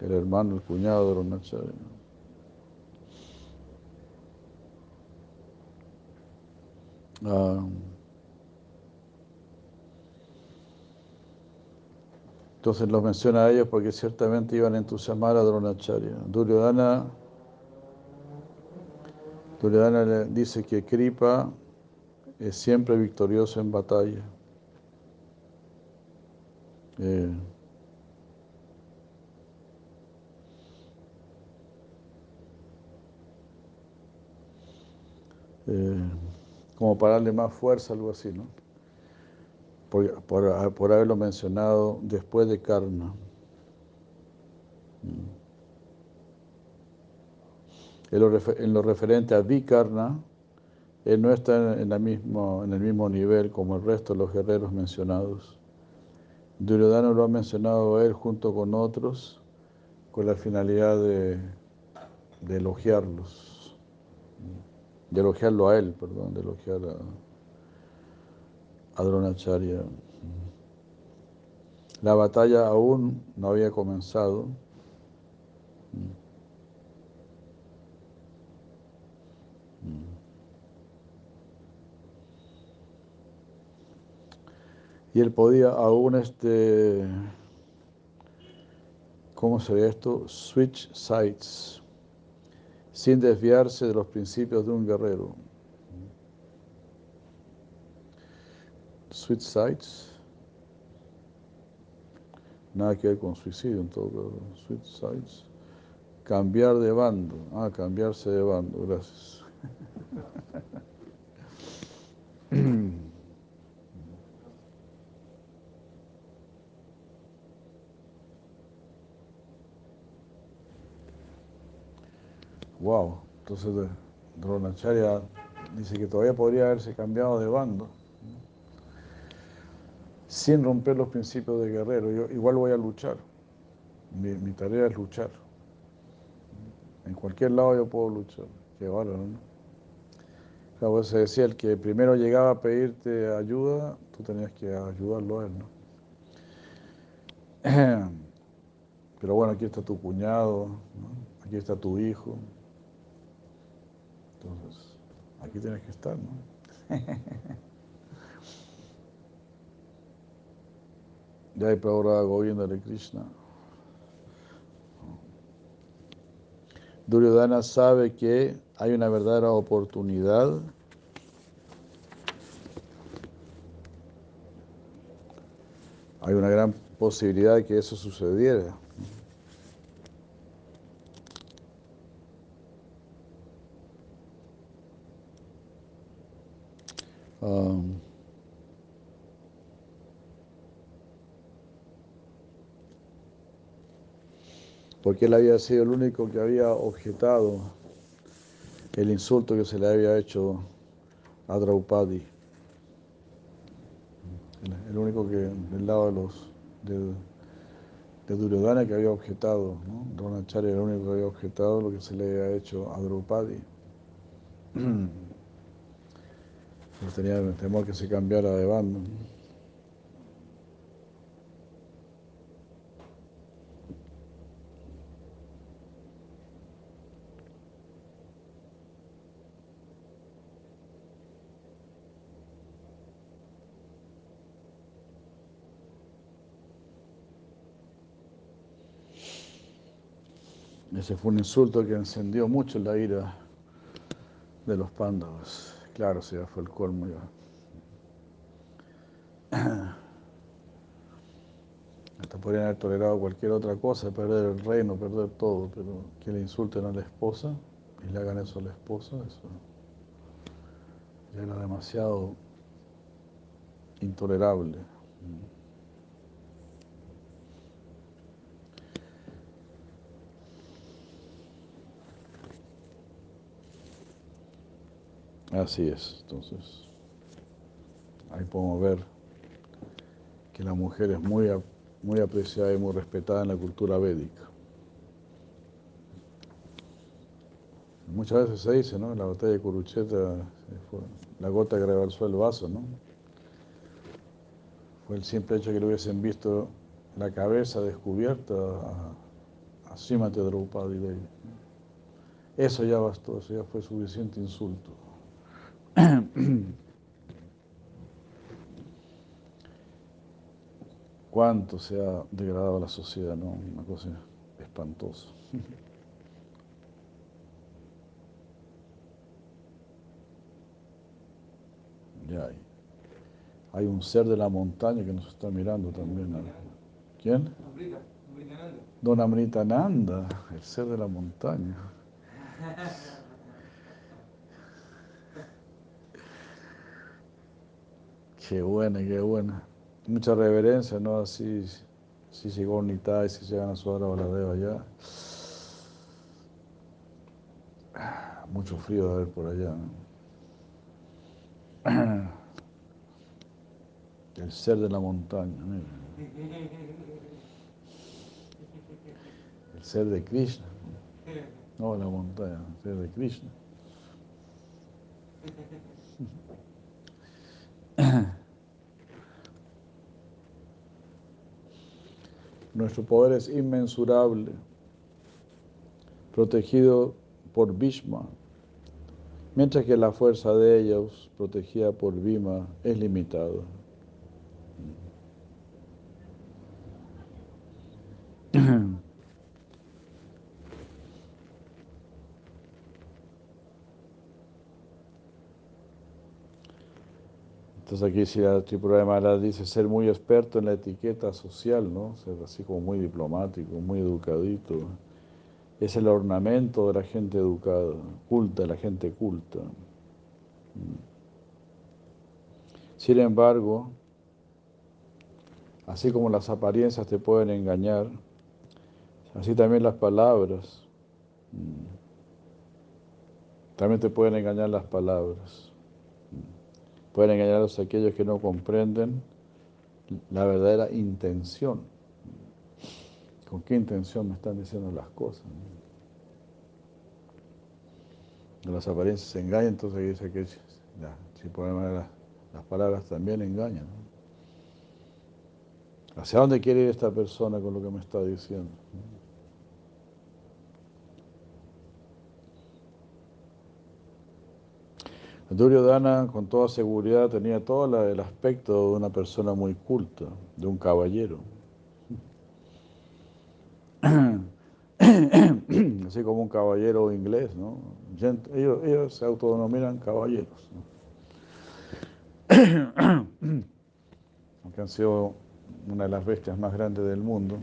el hermano, el cuñado de Dronacharya. Ah, entonces los menciona a ellos porque ciertamente iban a entusiasmar a Dronacharya. Duryodhana, Duryodhana le dice que Kripa es siempre victorioso en batalla. Eh, eh, como para darle más fuerza, algo así, ¿no? Por, por, haberlo mencionado después de Karna. Mm. En lo, refer, en lo referente a Vikarna, él no está en, el mismo nivel como el resto de los guerreros mencionados. Duryodhana lo ha mencionado él junto con otros con la finalidad de, de elogiarlos, de elogiarlo a él, perdón, de elogiar a, a Dronacharya. La batalla aún no había comenzado. Y él podía aún, este, ¿cómo se ve esto? Switch sides, sin desviarse de los principios de un guerrero. Switch sides, nada que ver con suicidio en todo caso. Switch sides, cambiar de bando, ah, cambiarse de bando, gracias. Wow, entonces Dronacharya dice que todavía podría haberse cambiado de bando sin romper los principios de guerrero. Yo igual voy a luchar. Mi, tarea es luchar. En cualquier lado yo puedo luchar. Qué bárbaro, ¿no? Claro, se decía, el que primero llegaba a pedirte ayuda, tú tenías que ayudarlo a él, ¿no? Pero bueno, aquí está tu cuñado, aquí está tu hijo. Entonces, aquí tienes que estar, ¿no? Ya hay Prabhupada Govinda de Krishna. Duryodhana sabe que hay una verdadera oportunidad hay una gran posibilidad de que eso sucediera. Um, porque él había sido el único que había objetado el insulto que se le había hecho a Draupadi. El único que del lado de los de, de Duryodhana que había objetado, ¿no? Dronacharya era el único que había objetado lo que se le había hecho a Draupadi. Pues tenía temor que se cambiara de bando. Ese fue un insulto que encendió mucho la ira de los pándavas. Claro, sí, fue el colmo ya. Hasta podrían haber tolerado cualquier otra cosa, perder el reino, perder todo, pero que le insulten a la esposa y le hagan eso a la esposa, eso ya era demasiado intolerable. Así es, entonces ahí podemos ver que la mujer es muy, muy apreciada y muy respetada en la cultura védica. Muchas veces se dice, ¿no? En la batalla de Kurucheta, la gota que rebalsó el vaso, ¿no? Fue el simple hecho que le hubiesen visto la cabeza descubierta a, a Simate Draupadi Devi. Eso ya bastó, eso ya fue suficiente insulto. Cuánto se ha degradado la sociedad, ¿no? Una cosa espantosa. Ya hay. Hay un ser de la montaña que nos está mirando también. ¿Quién? Don Amrita Nanda, el ser de la montaña. Qué buena, qué buena. Mucha reverencia, ¿no? Así, si llegó Nita y si llegan a su hora Baladeva allá. Mucho frío de haber por allá. ¿no? El ser de la montaña, mira. El ser de Krishna. No, la montaña, el ser de Krishna. Nuestro poder es inmensurable, protegido por Bhishma, mientras que la fuerza de ellos, protegida por Bhima, es limitada. Entonces aquí si la Tripura de Maharaj dice ser muy experto en la etiqueta social, ¿no? Ser así como muy diplomático, muy educadito. Es el ornamento de la gente educada, culta, la gente culta. Sin embargo, así como las apariencias te pueden engañar, así también las palabras. También te pueden engañar las palabras. Pueden engañarlos a aquellos que no comprenden la verdadera intención. ¿Con qué intención me están diciendo las cosas? Las apariencias se engañan, entonces dice que si podemos las, las palabras también engañan. ¿Hacia dónde quiere ir esta persona con lo que me está diciendo? Duryodhana con toda seguridad tenía todo el aspecto de una persona muy culta, de un caballero. Así como un caballero inglés, ¿no? Ellos, se autodenominan caballeros. Aunque han sido una de las bestias más grandes del mundo.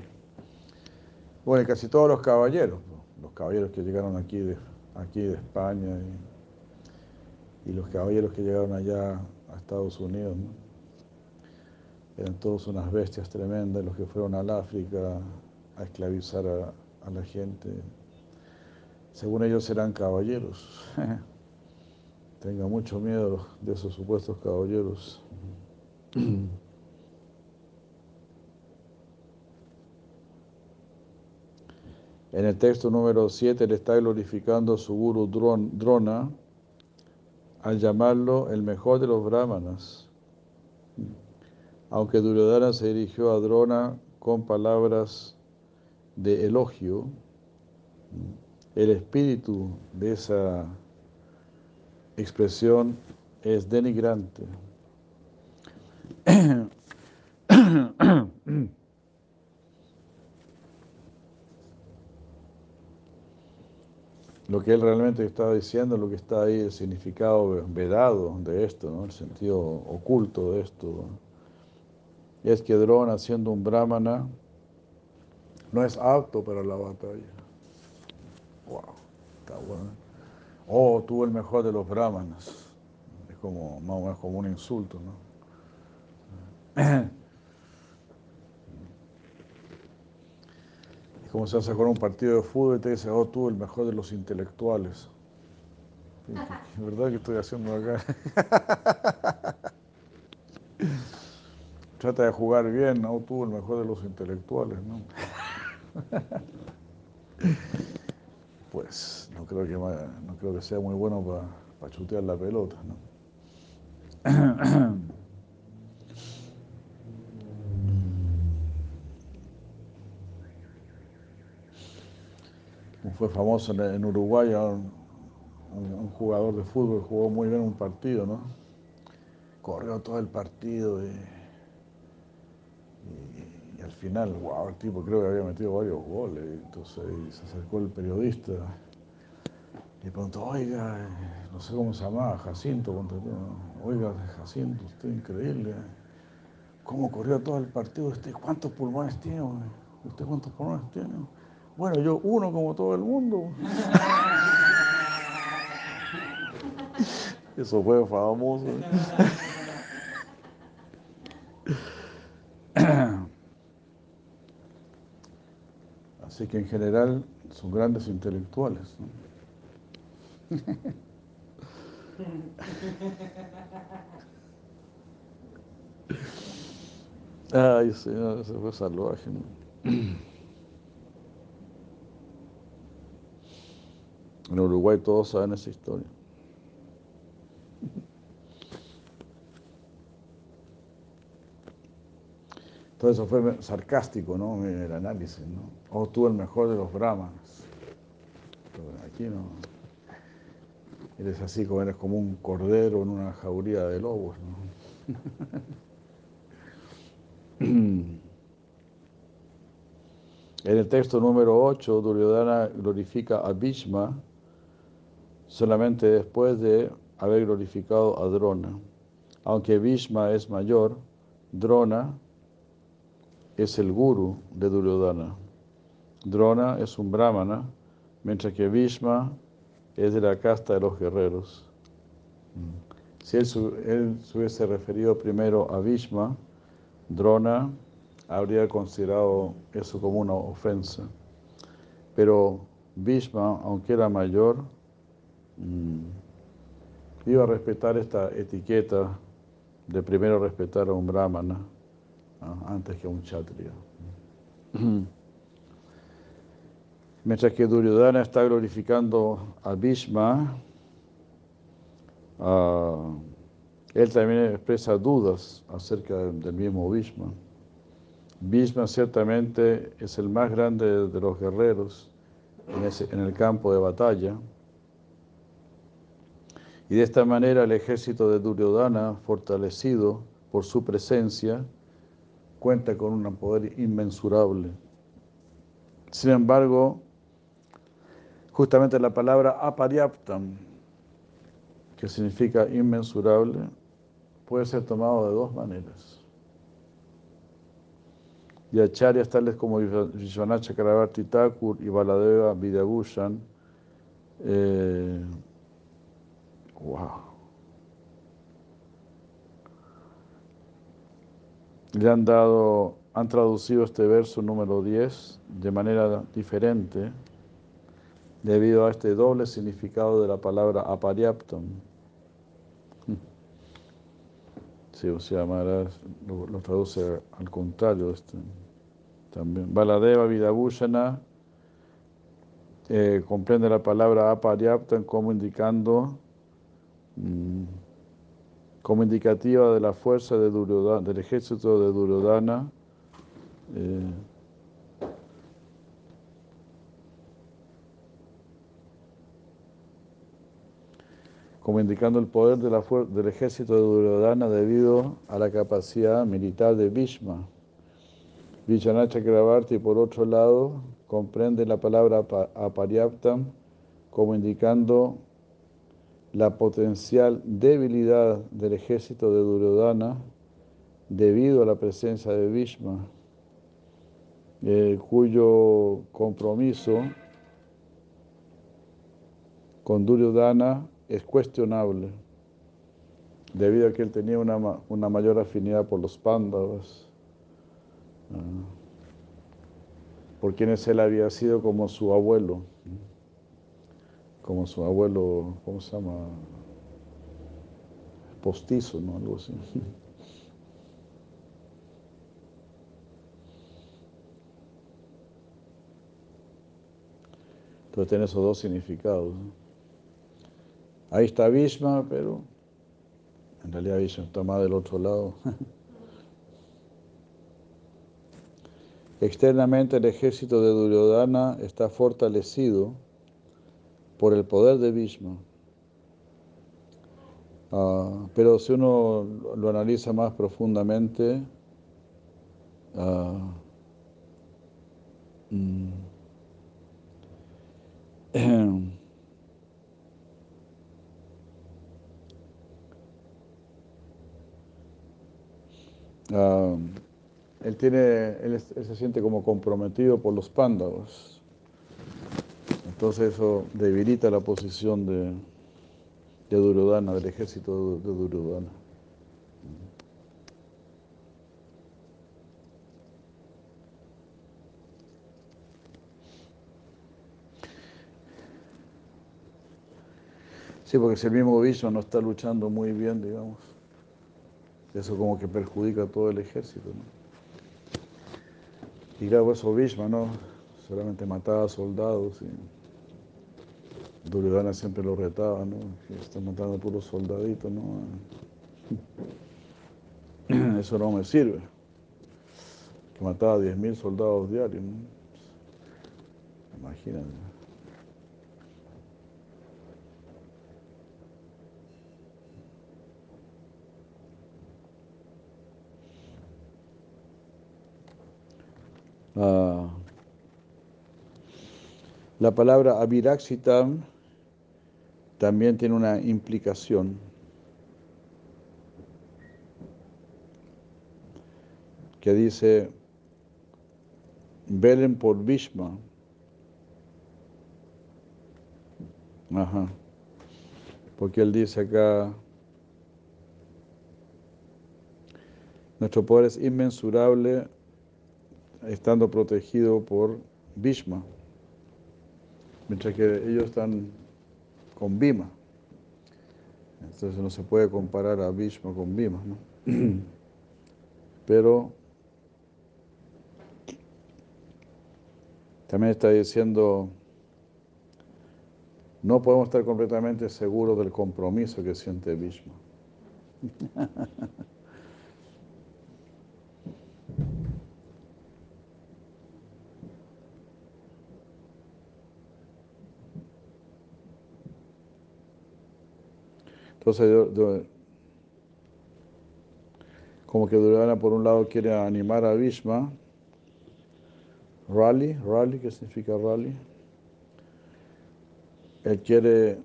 Bueno, casi todos los caballeros, los caballeros que llegaron aquí de, aquí de España y y los caballeros que llegaron allá a Estados Unidos, eran todos unas bestias tremendas, los que fueron al África a esclavizar a, la gente. Según ellos eran caballeros. Tenga mucho miedo de esos supuestos caballeros. En el texto número 7 le está glorificando a su guru Drona, al llamarlo el mejor de los brahmanas. Aunque Duryodhana se dirigió a Drona con palabras de elogio, el espíritu de esa expresión es denigrante. lo que él realmente está diciendo, lo que está ahí, el significado vedado de esto, el sentido oculto de esto, es que Drona, siendo un brahmana, no es apto para la batalla. Wow, está bueno. Oh, tú el mejor de los brahmanas. Es como, más o menos como un insulto, ¿no? como se hace con un partido de fútbol y te dice, oh, tú el mejor de los intelectuales. ¿Verdad que estoy haciendo acá? Trata de jugar bien, oh, tú el mejor de los intelectuales, ¿no? pues no creo que, no creo que sea muy bueno para chutear la pelota, ¿no? fue famoso en Uruguay, un, jugador de fútbol jugó muy bien un partido, ¿no? Corrió todo el partido y, al final, wow, el tipo creo que había metido varios goles. Entonces se acercó el periodista y preguntó, oiga, no sé cómo se llama, Jacinto, oiga, Jacinto, usted increíble. ¿Cómo corrió todo el partido? ¿Usted cuántos pulmones tiene? ¿Usted cuántos pulmones tiene? Bueno, yo uno como todo el mundo. Eso fue famoso. Así que en general son grandes intelectuales. Ay, Señor, ese fue salvaje. En Uruguay todos saben esa historia. Todo eso fue sarcástico, ¿no? El análisis, ¿no? Oh, tú el mejor de los brahmanes. Aquí no. Eres así como eres como un cordero en una jauría de lobos, ¿no? En el texto número 8, Duryodhana glorifica a Bhishma solamente después de haber glorificado a Drona. Aunque Bhishma es mayor, Drona es el guru de Duryodhana. Drona es un brahmana, mientras que Bhishma es de la casta de los guerreros. Si él, se hubiese referido primero a Bhishma, Drona habría considerado eso como una ofensa. Pero Bhishma, aunque era mayor, iba a respetar esta etiqueta de primero respetar a un brahmana ¿no? antes que a un kshatriya. Mientras que Duryodhana está glorificando a Bhishma, uh, él también expresa dudas acerca del mismo Bhishma. Bhishma ciertamente es el más grande de los guerreros en, ese, en, el campo de batalla. Y de esta manera el ejército de Duryodhana, fortalecido por su presencia, cuenta con un poder inmensurable. Sin embargo, justamente la palabra aparyaptam, que significa inmensurable, puede ser tomado de dos maneras. Y acharyas tales como Vishwanath Chakravarti Thakur y Baladeva Vidyabhushan, eh, wow, le han dado, han traducido este verso número 10 de manera diferente debido a este doble significado de la palabra aparyaptam. Sí, o lo, traduce al contrario. Este, también. Baladeva Vidabhushana eh, comprende la palabra aparyaptam como indicando, como indicativa de la fuerza del ejército de Duryodhana. Eh, como indicando el poder del ejército de Duryodhana debido a la capacidad militar de Bhishma. Vishwanath Chakravarti, por otro lado, comprende la palabra aparyaptam como indicando la potencial debilidad del ejército de Duryodhana debido a la presencia de Bhishma, eh, cuyo compromiso con Duryodhana es cuestionable, debido a que él tenía una, una mayor afinidad por los pándavas, uh, por quienes él había sido como su abuelo, como su abuelo, ¿cómo se llama? Postizo, ¿no? Algo así. Entonces tiene esos dos significados. Ahí está Bhishma, pero en realidad Bhishma está más del otro lado. Externamente el ejército de Duryodhana está fortalecido por el poder de Bhishma. Uh, pero si uno lo analiza más profundamente, uh, mm, Uh, él, tiene, él, él, se siente como comprometido por los pándavos. Entonces eso debilita la posición de, de Durudana, del ejército de Durudana. Sí, porque si el mismo Vishnu no está luchando muy bien, digamos, eso como que perjudica a todo el ejército, ¿no? Y claro, eso Bhishma, ¿no? Solamente mataba soldados y... Duryodhana siempre lo retaba, ¿no? Que está matando puros soldaditos, ¿no? Eso no me sirve. Que mataba a 10.000 soldados diarios, ¿no? Imagínate. Ah, la palabra aviraxitam también tiene una implicación. que dice, velen por Bhishma. Ajá. Porque él dice acá, nuestro poder es inmensurable estando protegido por Bhishma, mientras que ellos están con Bhima. Entonces no se puede comparar a Bhishma con Bhima, ¿no? Pero también está diciendo, no podemos estar completamente seguros del compromiso que siente Bhishma. Entonces, como que Duryodhana por un lado quiere animar a Bhishma, rally, rally, ¿qué significa rally? Él quiere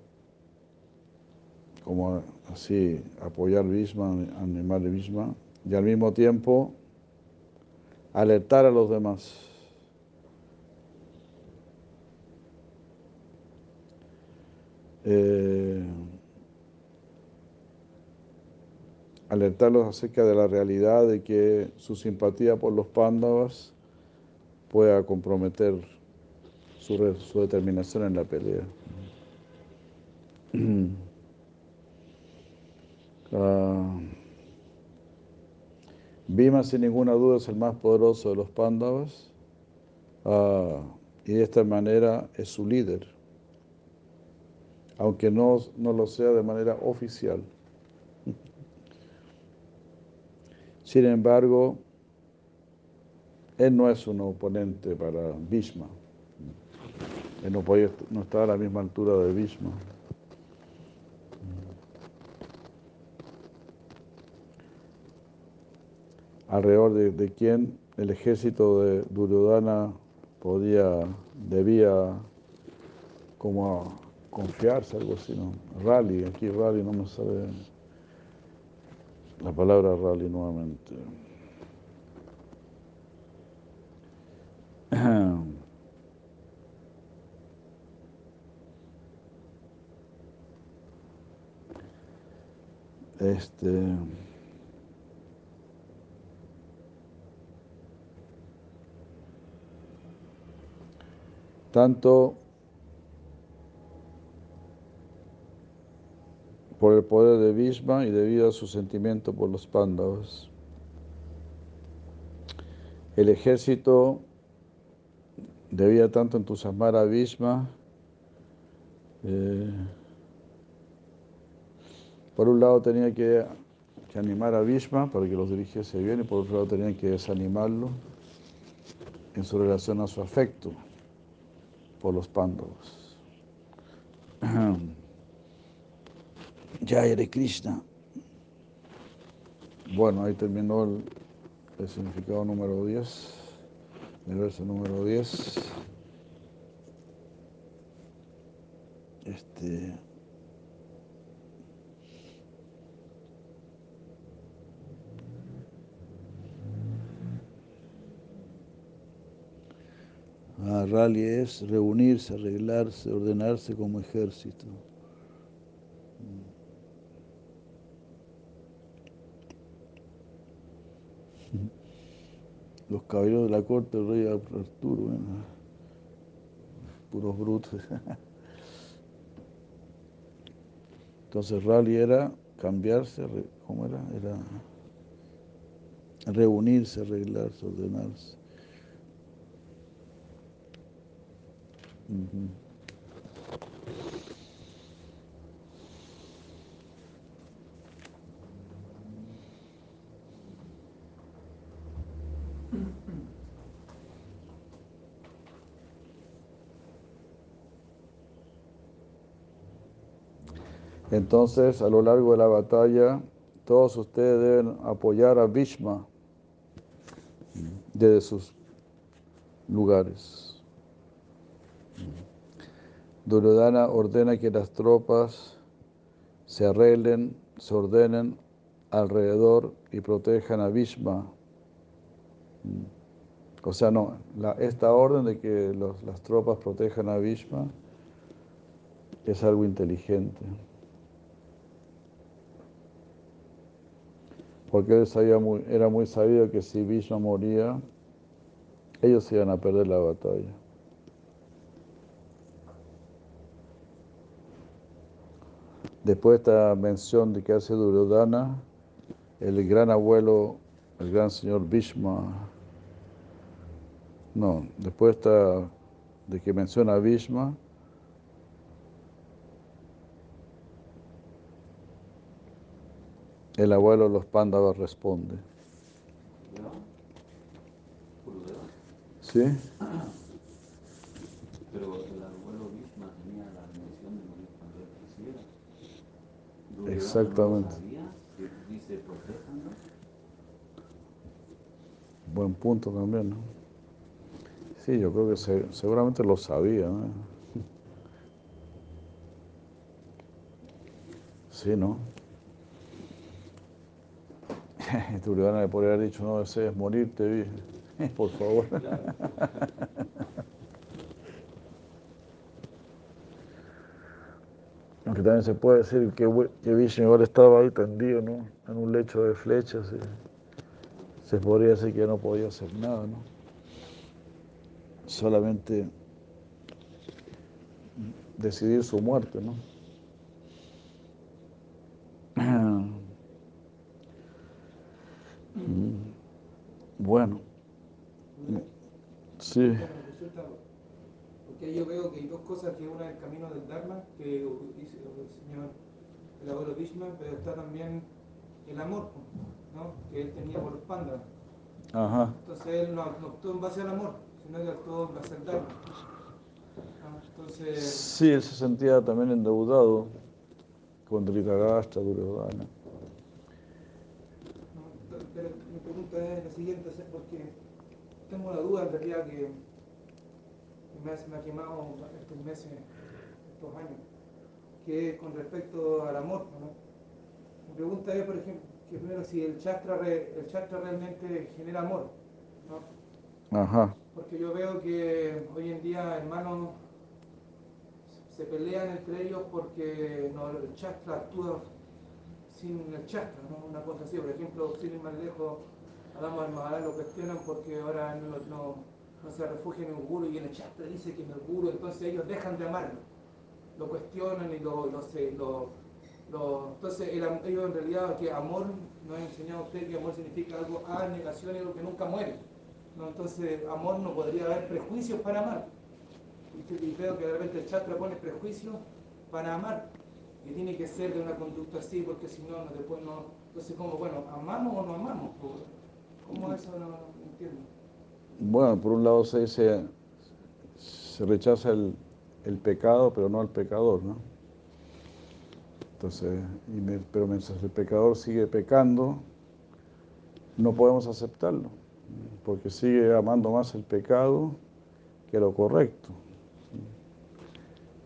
como así apoyar Bhishma, animar a Bhishma, y al mismo tiempo alertar a los demás. Eh, alertarlos acerca de la realidad de que su simpatía por los pándavas pueda comprometer su, su determinación en la pelea. Uh, Bhima sin ninguna duda es el más poderoso de los pándavas uh, y de esta manera es su líder, aunque no, no lo sea de manera oficial. Sin embargo, él no es un oponente para Bhishma. Él no, puede, no a la misma altura de Bhishma. Alrededor de, de quien el ejército de Duryodhana podía, debía como confiarse, algo así, ¿no? Rally, aquí rally no me sabe la palabra rally nuevamente. Este. Tanto por el poder de Bhishma y debido a su sentimiento por los pándavas. El ejército debía tanto entusiasmar a Bhishma, eh, por un lado tenía que, que, animar a Bhishma para que los dirigiese bien y por otro lado tenía que desanimarlo en su relación a su afecto por los pándavas. Jaya de Krishna. Bueno, ahí terminó el, el, significado número 10, el verso número 10. Este. Ah, rally es reunirse, arreglarse, ordenarse como ejército. Los caballeros de la corte del rey Arturo, puros brutos. Entonces rally era cambiarse, ¿cómo era? Era reunirse, arreglarse, ordenarse. Ujú. Entonces, a lo largo de la batalla, todos ustedes deben apoyar a Bhishma desde sus lugares. Duryodhana ordena que las tropas se arreglen, se ordenen alrededor y protejan a Bhishma. O sea, no, la- esta orden de que las tropas protejan a Bhishma es algo inteligente. Porque él sabía muy- era muy sabido que si Bhishma moría, ellos iban a perder la batalla. Después de esta mención de que hace Duryodhana, el gran abuelo, el gran señor Bhishma, no, después de esta- de que menciona a Bhishma, el abuelo de los Pándavas responde. ¿Sí? Pero el abuelo Bhishma tenía la bendición de morir cuando él quisiera. Exactamente. Dice. Buen punto también, ¿no? Sí, yo creo que se- seguramente lo sabía, ¿no? Sí, ¿no? Duryodhana le podría haber dicho, no desees morirte, por favor. Aunque también se puede decir que, que Vishnu igual estaba ahí tendido, ¿no? En un lecho de flechas. se podría decir que no podía hacer nada, ¿no? Solamente decidir su muerte, ¿no? Bueno, sí, Porque yo veo que hay dos cosas, que una es el camino del Dharma, que dice el señor, el abuelo Bhishma, pero está también el amor, ¿no? que él tenía por los pandas. ajá, Entonces él no, actuó en base al amor, sino que actuó en base al Dharma. ¿no? Entonces, sí, él se sentía también endeudado con Dhritarashtra, Duryodhana. ¿no? pero mi pregunta es la siguiente, porque tengo una duda en realidad que, me, ha, me ha quemado estos meses, estos años, que es con respecto al amor. ¿no? Mi pregunta es, por ejemplo, que primero si el chakra realmente genera amor. ¿no? Ajá, Porque yo veo que hoy en día hermanos se pelean entre ellos porque no, el chakra actúa sin el chakra, ¿no? una cosa así. Por ejemplo, sin ir más lejos, Maharaj lo cuestionan porque ahora no, no, se refugia en el guru y en el chakra dice que en el guru, entonces ellos dejan de amarlo. Lo cuestionan y lo, lo, se- lo- lo- entonces ellos en realidad que amor nos ha enseñado usted que amor significa algo a negación y algo que nunca muere. ¿No? Entonces amor no podría haber prejuicios para amar. Y, veo que de repente el chakra pone prejuicios para amar. Y tiene que ser de una conducta así, porque si no, no después no. Entonces, como, bueno, ¿amamos o no amamos? ¿Cómo eso no, no entiendo? bueno, por un lado se dice, se rechaza el, el pecado, pero no al pecador, ¿no? Entonces, y me- pero mientras el pecador sigue pecando, no podemos aceptarlo, porque sigue amando más el pecado que lo correcto.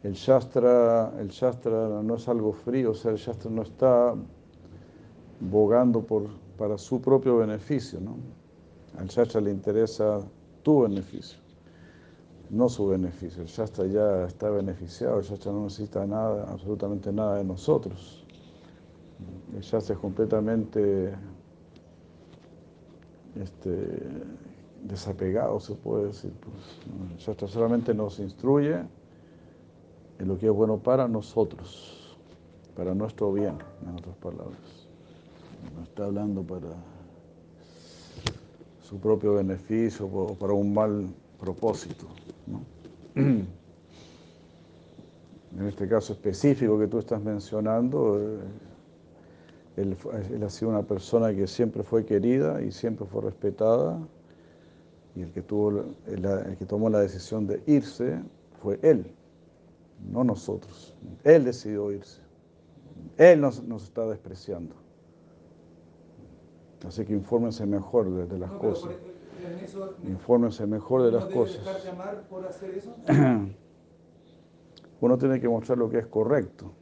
El Shastra, el Shastra no es algo frío, o sea, el Shastra no está bogando por, para su propio beneficio, ¿no? Al Shastra le interesa tu beneficio, no su beneficio. El Shastra ya está beneficiado, el Shastra no necesita nada, absolutamente nada de nosotros. El Shastra es completamente este, desapegado, se puede decir. Pues, Shastra solamente nos instruye en lo que es bueno para nosotros, para nuestro bien, en otras palabras. No está hablando para su propio beneficio o para un mal propósito. En este caso específico que tú estás mencionando, eh, él, él, ha sido una persona que siempre fue querida y siempre fue respetada, y el que, tuvo, el, el que tomó la decisión de irse fue él, no nosotros. Él decidió irse. Él nos, nos está despreciando. Así que infórmense mejor de, de las No, cosas. eso, Infórmense mejor de ¿uno las debe cosas. dejar de amar por hacer eso? Uno tiene que mostrar lo que es correcto.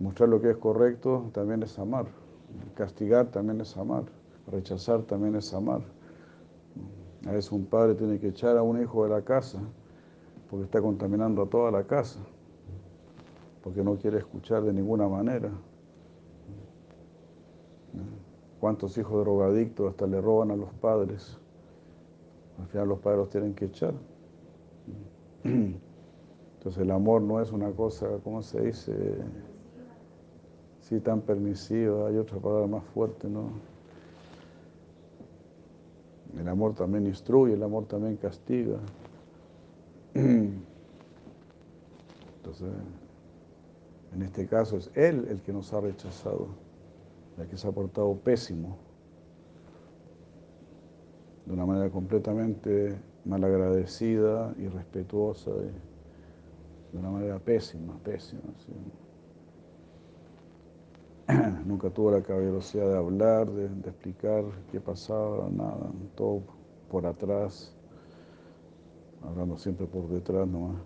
Mostrar lo que es correcto también es amar. Castigar también es amar. Rechazar también es amar. A veces un padre tiene que echar a un hijo de la casa porque está contaminando a toda la casa, porque no quiere escuchar de ninguna manera. ¿Cuántos hijos drogadictos hasta le roban a los padres? Al final los padres los tienen que echar. Entonces el amor no es una cosa, ¿cómo se dice? Sí, tan permisiva, hay otra palabra más fuerte, ¿no? El amor también instruye, el amor también castiga. Entonces, en este caso es Él el que nos ha rechazado, el que se ha portado pésimo, de una manera completamente malagradecida, irrespetuosa, de una manera pésima, pésima. ¿sí? Nunca tuvo la caballerosidad de hablar, de, explicar qué pasaba, nada, todo por atrás, hablando siempre por detrás nomás.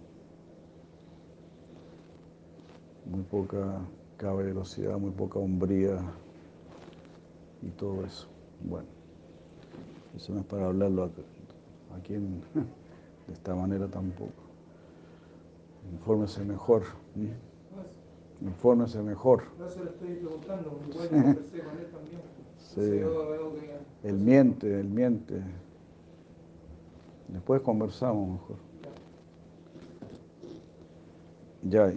Muy poca caballerosidad, muy poca hombría y todo eso. Bueno, eso no es para hablarlo a- aquí en- de esta manera tampoco. Infórmese mejor. No, es- Infórmese mejor. por eso le estoy preguntando, porque igual yo conversé con él también. Sí. Entonces yo veo que- Él miente, él miente. Después conversamos mejor. Ya.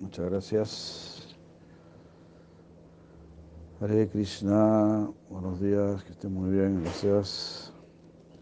Muchas gracias. Hare Krishna. Buenos días, que estén muy bien. Gracias.